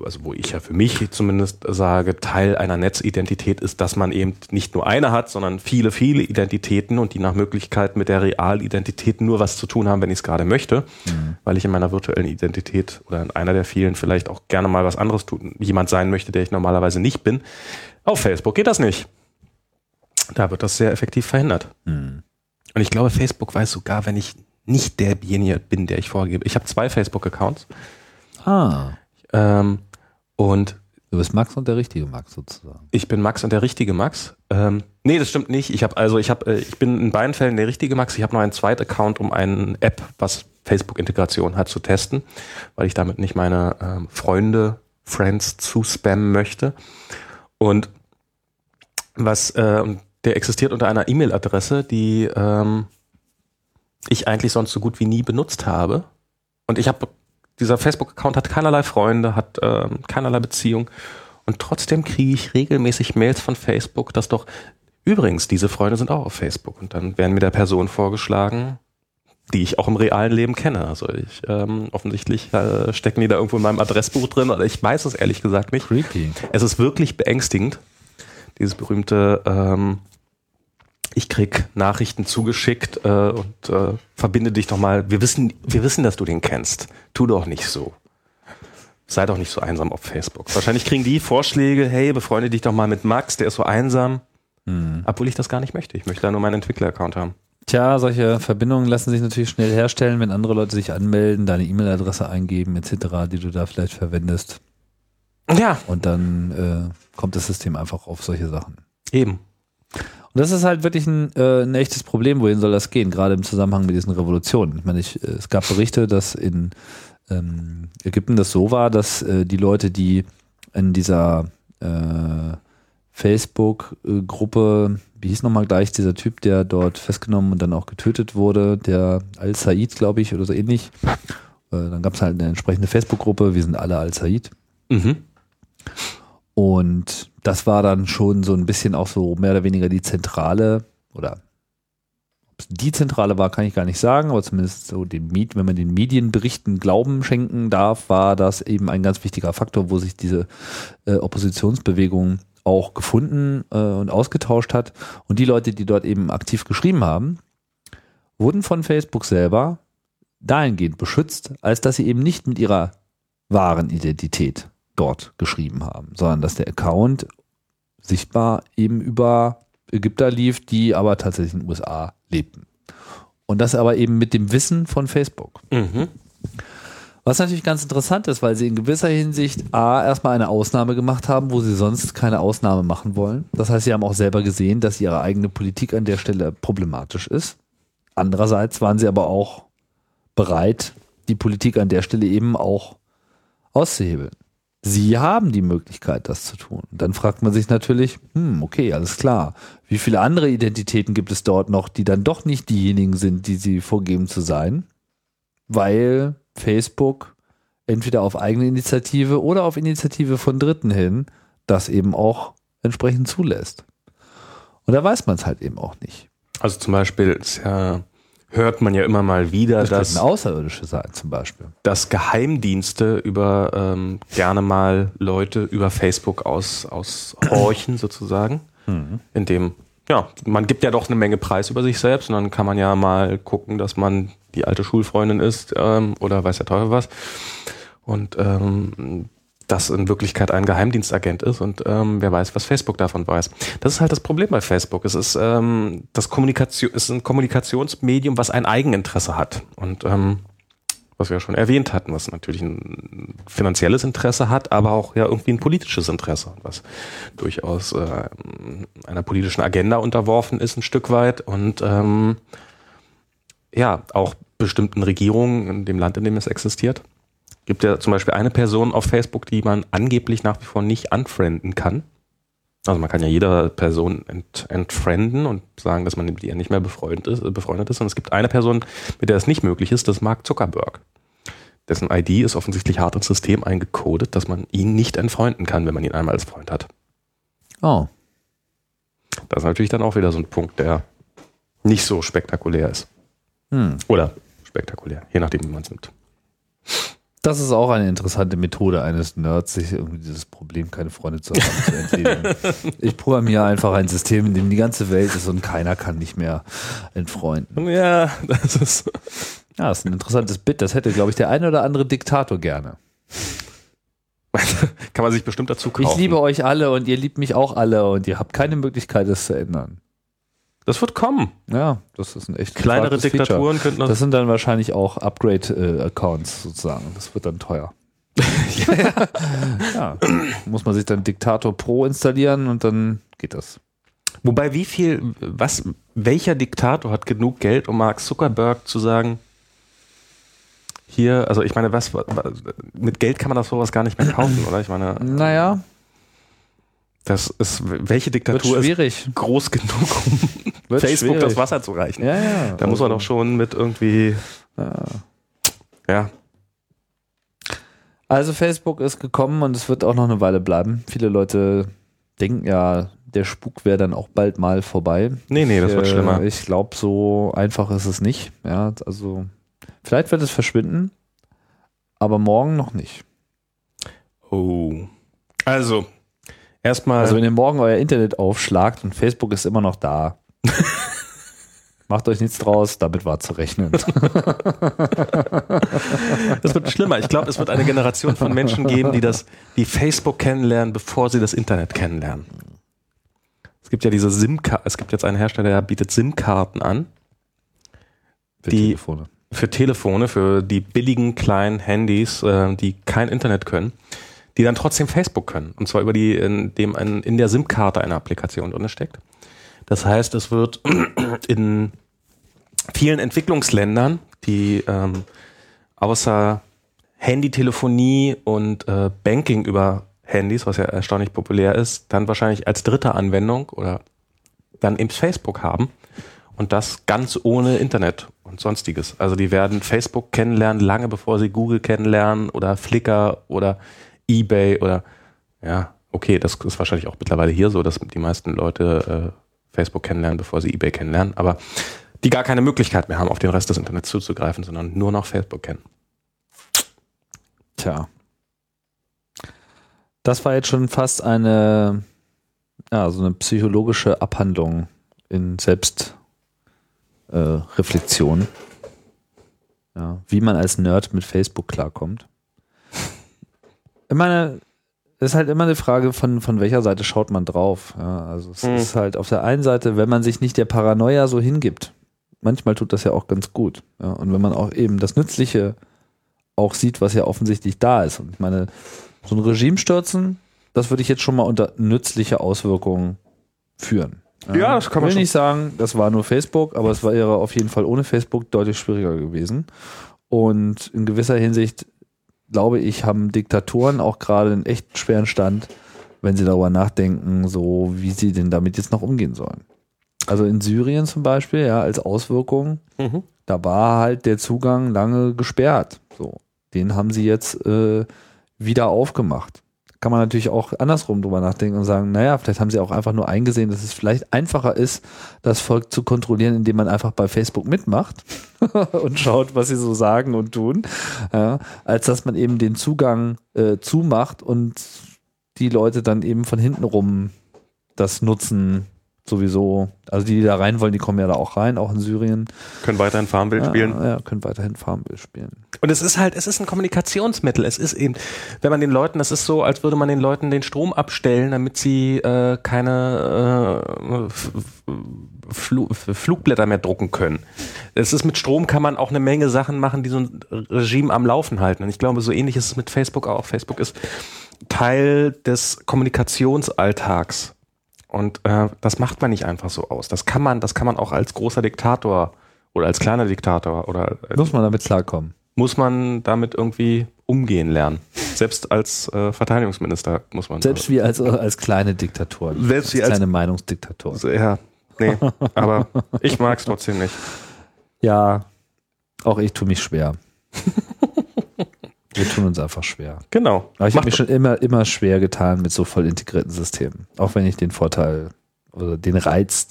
also wo ich ja für mich zumindest sage, Teil einer Netzidentität ist, dass man eben nicht nur eine hat, sondern viele, viele Identitäten und die nach Möglichkeit mit der Realidentität nur was zu tun haben, wenn ich es gerade möchte, mhm. weil ich in meiner virtuellen Identität oder in einer der vielen vielleicht auch gerne mal was anderes tun, jemand sein möchte, der ich normalerweise nicht bin. Auf Facebook geht das nicht. Da wird das sehr effektiv verhindert. Mhm. Und ich glaube, Facebook weiß sogar, wenn ich nicht derjenige bin, der ich vorgebe. Ich habe zwei Facebook-Accounts. Ah. Ähm, und Du bist Max und der richtige Max sozusagen. Ich bin Max und der richtige Max. Ähm, nee, das stimmt nicht. Ich habe also ich habe äh, ich bin in beiden Fällen der richtige Max. Ich habe noch einen zweiten Account, um eine App, was Facebook-Integration hat, zu testen, weil ich damit nicht meine ähm, Freunde, Friends zu spammen möchte. Und was äh, der existiert unter einer E-Mail-Adresse, die ähm, ich eigentlich sonst so gut wie nie benutzt habe. Und ich habe, dieser Facebook-Account hat keinerlei Freunde, hat ähm, keinerlei Beziehung. Und trotzdem kriege ich regelmäßig Mails von Facebook, dass doch, übrigens, diese Freunde sind auch auf Facebook. Und dann werden mir der Person vorgeschlagen, die ich auch im realen Leben kenne. Also ich ähm, offensichtlich äh, stecken die da irgendwo in meinem Adressbuch drin, oder ich weiß es ehrlich gesagt nicht. Creepy. Es ist wirklich beängstigend, dieses berühmte ähm, ich krieg Nachrichten zugeschickt äh, und äh, verbinde dich doch mal. Wir wissen, wir wissen, dass du den kennst. Tu doch nicht so. Sei doch nicht so einsam auf Facebook. Wahrscheinlich kriegen die Vorschläge, hey, befreunde dich doch mal mit Max, der ist so einsam. Mhm. Obwohl ich das gar nicht möchte. Ich möchte da nur meinen Entwickler-Account haben. Tja, solche Verbindungen lassen sich natürlich schnell herstellen, wenn andere Leute sich anmelden, deine E-Mail-Adresse eingeben, etc., die du da vielleicht verwendest. Ja. Und dann äh, kommt das System einfach auf solche Sachen. Eben. Und das ist halt wirklich ein, äh, ein echtes Problem, wohin soll das gehen, gerade im Zusammenhang mit diesen Revolutionen. Ich meine, ich, äh, es gab Berichte, dass in ähm, Ägypten das so war, dass äh, die Leute, die in dieser äh, Facebook-Gruppe, wie hieß nochmal gleich dieser Typ, der dort festgenommen und dann auch getötet wurde, der Al-Said, glaube ich, oder so ähnlich. Äh, dann gab es halt eine entsprechende Facebook-Gruppe, wir sind alle Al-Said. Mhm. Und das war dann schon so ein bisschen auch so mehr oder weniger die Zentrale oder die Zentrale war, kann ich gar nicht sagen, aber zumindest so den Miet, wenn man den Medienberichten Glauben schenken darf, war das eben ein ganz wichtiger Faktor, wo sich diese äh, Oppositionsbewegung auch gefunden äh, und ausgetauscht hat. Und die Leute, die dort eben aktiv geschrieben haben, wurden von Facebook selber dahingehend beschützt, als dass sie eben nicht mit ihrer wahren Identität dort geschrieben haben, sondern dass der Account sichtbar eben über Ägypter lief, die aber tatsächlich in den USA lebten. Und das aber eben mit dem Wissen von Facebook. Mhm. Was natürlich ganz interessant ist, weil sie in gewisser Hinsicht A, erstmal eine Ausnahme gemacht haben, wo sie sonst keine Ausnahme machen wollen. Das heißt, sie haben auch selber gesehen, dass ihre eigene Politik an der Stelle problematisch ist. Andererseits waren sie aber auch bereit, die Politik an der Stelle eben auch auszuhebeln. Sie haben die Möglichkeit, das zu tun. Dann fragt man sich natürlich, hm, okay, alles klar. Wie viele andere Identitäten gibt es dort noch, die dann doch nicht diejenigen sind, die sie vorgeben zu sein? Weil Facebook entweder auf eigene Initiative oder auf Initiative von Dritten hin das eben auch entsprechend zulässt. Und da weiß man es halt eben auch nicht. Also zum Beispiel ist ja hört man ja immer mal wieder, das dass Außerirdische sein zum Beispiel, dass Geheimdienste über ähm, gerne mal Leute über Facebook aus aushorchen sozusagen, mhm. indem ja, man gibt ja doch eine Menge Preis über sich selbst und dann kann man ja mal gucken, dass man die alte Schulfreundin ist ähm, oder weiß der Teufel was. Und ähm, das in Wirklichkeit ein Geheimdienstagent ist und ähm, wer weiß, was Facebook davon weiß. Das ist halt das Problem bei Facebook. Es ist ähm, das Kommunikation, ist ein Kommunikationsmedium, was ein Eigeninteresse hat und ähm, was wir ja schon erwähnt hatten, was natürlich ein finanzielles Interesse hat, aber auch ja irgendwie ein politisches Interesse, was durchaus äh, einer politischen Agenda unterworfen ist ein Stück weit und ähm, ja auch bestimmten Regierungen in dem Land, in dem es existiert gibt ja zum Beispiel eine Person auf Facebook, die man angeblich nach wie vor nicht unfrienden kann. Also man kann ja jeder Person ent, entfrienden und sagen, dass man mit ihr nicht mehr befreundet ist, befreundet ist. Und es gibt eine Person, mit der es nicht möglich ist, das ist Mark Zuckerberg. Dessen ID ist offensichtlich hart ins System eingecodet, dass man ihn nicht entfreunden kann, wenn man ihn einmal als Freund hat. Oh. Das ist natürlich dann auch wieder so ein Punkt, der nicht so spektakulär ist. Hm. Oder spektakulär, je nachdem, wie man es nimmt. Das ist auch eine interessante Methode eines Nerds, sich irgendwie dieses Problem, keine Freunde zu haben, zu entledigen. Ich programmiere einfach ein System, in dem die ganze Welt ist und keiner kann nicht mehr entfreunden. Ja, das ist. Ja, das ist ein interessantes Bit. Das hätte, glaube ich, der eine oder andere Diktator gerne. kann man sich bestimmt dazu kaufen. Ich liebe euch alle und ihr liebt mich auch alle und ihr habt keine Möglichkeit, das zu ändern. Das wird kommen. Ja, das ist ein echt Kleinere Diktaturen Feature. könnten das. Das sind dann wahrscheinlich auch Upgrade-Accounts sozusagen. Das wird dann teuer. ja. Ja, muss man sich dann Diktator Pro installieren und dann geht das. Wobei, wie viel, was, welcher Diktator hat genug Geld, um Mark Zuckerberg zu sagen, hier, also ich meine, was, mit Geld kann man das sowas gar nicht mehr kaufen, oder? Ich meine, Naja, das ist, welche Diktatur ist schwierig. groß genug, um Wird Facebook schwierig. das Wasser zu reichen? Ja, ja. Da muss man doch schon mit irgendwie, ja. ja, Also Facebook ist gekommen und es wird auch noch eine Weile bleiben. Viele Leute denken ja, der Spuk wäre dann auch bald mal vorbei. nee, nee, das wird Äh, schlimmer. Ich glaube, so einfach ist es nicht. Ja, also vielleicht wird es verschwinden, aber morgen noch nicht. Oh. Also, erstmal, Also wenn ihr morgen euer Internet aufschlagt und Facebook ist immer noch da, macht euch nichts draus, damit war zu rechnen. das wird schlimmer. Ich glaube, es wird eine Generation von Menschen geben, die das, die Facebook kennenlernen, bevor sie das Internet kennenlernen. Es gibt ja diese SIM-Karten, es gibt jetzt einen Hersteller, der bietet SIM-Karten an Für Die- Telefone. für Telefone, für die billigen kleinen Handys, äh, die kein Internet können, die dann trotzdem Facebook können. Und zwar über die, in dem ein, in der SIM-Karte eine Applikation drin steckt. Das heißt, es wird in vielen Entwicklungsländern, die ähm, außer Handytelefonie und äh, Banking über Handys, was ja erstaunlich populär ist, dann wahrscheinlich als dritte Anwendung oder dann eben Facebook haben. Und das ganz ohne Internet und sonstiges. Also die werden Facebook kennenlernen, lange bevor sie Google kennenlernen oder Flickr oder eBay oder ja, okay, das ist wahrscheinlich auch mittlerweile hier so, dass die meisten Leute äh, Facebook kennenlernen, bevor sie eBay kennenlernen, aber die gar keine Möglichkeit mehr haben, auf den Rest des Internets zuzugreifen, sondern nur noch Facebook kennen. Tja. Das war jetzt schon fast eine, ja, so eine psychologische Abhandlung in Selbstreflexion. Äh, ja, wie man als Nerd mit Facebook klarkommt. Ich meine, ist halt immer eine Frage, von, von welcher Seite schaut man drauf. Ja, also es Hm. ist halt auf der einen Seite, wenn man sich nicht der Paranoia so hingibt, manchmal tut das ja auch ganz gut. Ja, und wenn man auch eben das Nützliche auch sieht, was ja offensichtlich da ist. Und ich meine, so ein Regime stürzen, das würde ich jetzt schon mal unter nützliche Auswirkungen führen. Ja, das kann man Ich will schon- nicht sagen, das war nur Facebook, aber es wäre auf jeden Fall ohne Facebook deutlich schwieriger gewesen. Und in gewisser Hinsicht, glaube ich, haben Diktatoren auch gerade einen echt schweren Stand, wenn sie darüber nachdenken, so wie sie denn damit jetzt noch umgehen sollen. Also in Syrien zum Beispiel, ja, als Auswirkung, Mhm. da war halt der Zugang lange gesperrt. So, den haben sie jetzt äh, wieder aufgemacht. Kann man natürlich auch andersrum drüber nachdenken und sagen, naja, vielleicht haben sie auch einfach nur eingesehen, dass es vielleicht einfacher ist, das Volk zu kontrollieren, indem man einfach bei Facebook mitmacht und schaut, was sie so sagen und tun, ja, als dass man eben den Zugang äh, zumacht und die Leute dann eben von hinten rum das nutzen, sowieso, also die, die da rein wollen, die kommen ja da auch rein, auch in Syrien. Können weiterhin Farmbild ja, spielen. Ja, können weiterhin Farmbild spielen. Und es ist halt, es ist ein Kommunikationsmittel. Es ist eben, wenn man den Leuten, das ist so, als würde man den Leuten den Strom abstellen, damit sie äh, keine äh, Fl Flugblätter mehr drucken können. Es ist mit Strom kann man auch eine Menge Sachen machen, die so ein Regime am Laufen halten. Und ich glaube, so ähnlich ist es mit Facebook auch. Facebook ist Teil des Kommunikationsalltags. Und äh, das macht man nicht einfach so aus. Das kann man, das kann man auch als großer Diktator oder als kleiner Diktator oder äh, muss man damit klarkommen. Muss man damit irgendwie umgehen lernen. Selbst als äh, Verteidigungsminister muss man. Selbst wie als, als kleine Diktator. Selbst als wie als kleine Meinungsdiktator. Ja, nee, aber ich mag es trotzdem nicht. Ja, auch ich tue mich schwer. Wir tun uns einfach schwer. Genau. Aber ich habe mich schon immer, immer schwer getan mit so voll integrierten Systemen. Auch wenn ich den Vorteil oder den Reiz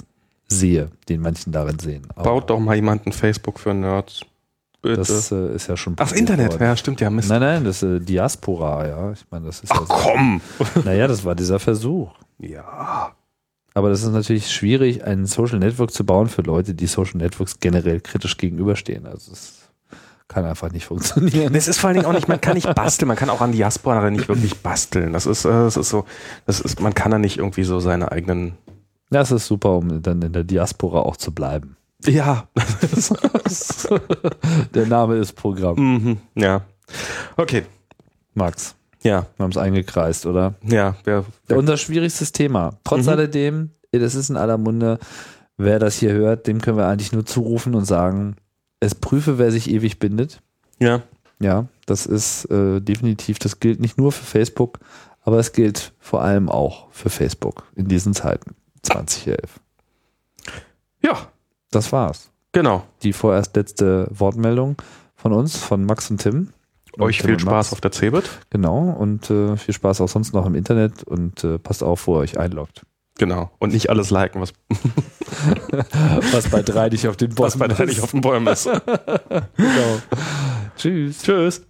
sehe, den manchen darin sehen. Aber Baut doch mal jemanden Facebook für Nerds. Bitte. Das äh, ist ja schon. Ach, Internet, worden. ja, stimmt ja. Mist. Nein, nein, das ist äh, Diaspora, ja. Ich meine, das ist. Ach ja so, komm! Naja, das war dieser Versuch. Ja. Aber das ist natürlich schwierig, ein Social Network zu bauen für Leute, die Social Networks generell kritisch gegenüberstehen. Also es kann einfach nicht funktionieren. Es ist vor allen Dingen auch nicht, man kann nicht basteln, man kann auch an Diaspora nicht wirklich basteln. Das ist, äh, das ist so, das ist, man kann da nicht irgendwie so seine eigenen. Ja, es ist super, um dann in der Diaspora auch zu bleiben. Ja. der Name ist Programm. Mhm, ja. Okay. Max. Ja. Wir haben es eingekreist, oder? Ja. ja, ja. Unser schwierigstes Thema. Trotz mhm. alledem, das ist in aller Munde, wer das hier hört, dem können wir eigentlich nur zurufen und sagen, es prüfe, wer sich ewig bindet. Ja. Ja, das ist äh, definitiv, das gilt nicht nur für Facebook, aber es gilt vor allem auch für Facebook in diesen Zeiten, 2011. Ja. Das war's. Genau. Die vorerst letzte Wortmeldung von uns, von Max und Tim. Und Euch viel Spaß auf der Cebit. Genau, und äh, viel Spaß auch sonst noch im Internet und äh, passt auf, wo ihr euch einloggt. Genau. Und nicht alles liken, was, was bei drei nicht auf den Bäumen was bei drei nicht auf den Bäumen ist. genau. Tschüss. Tschüss.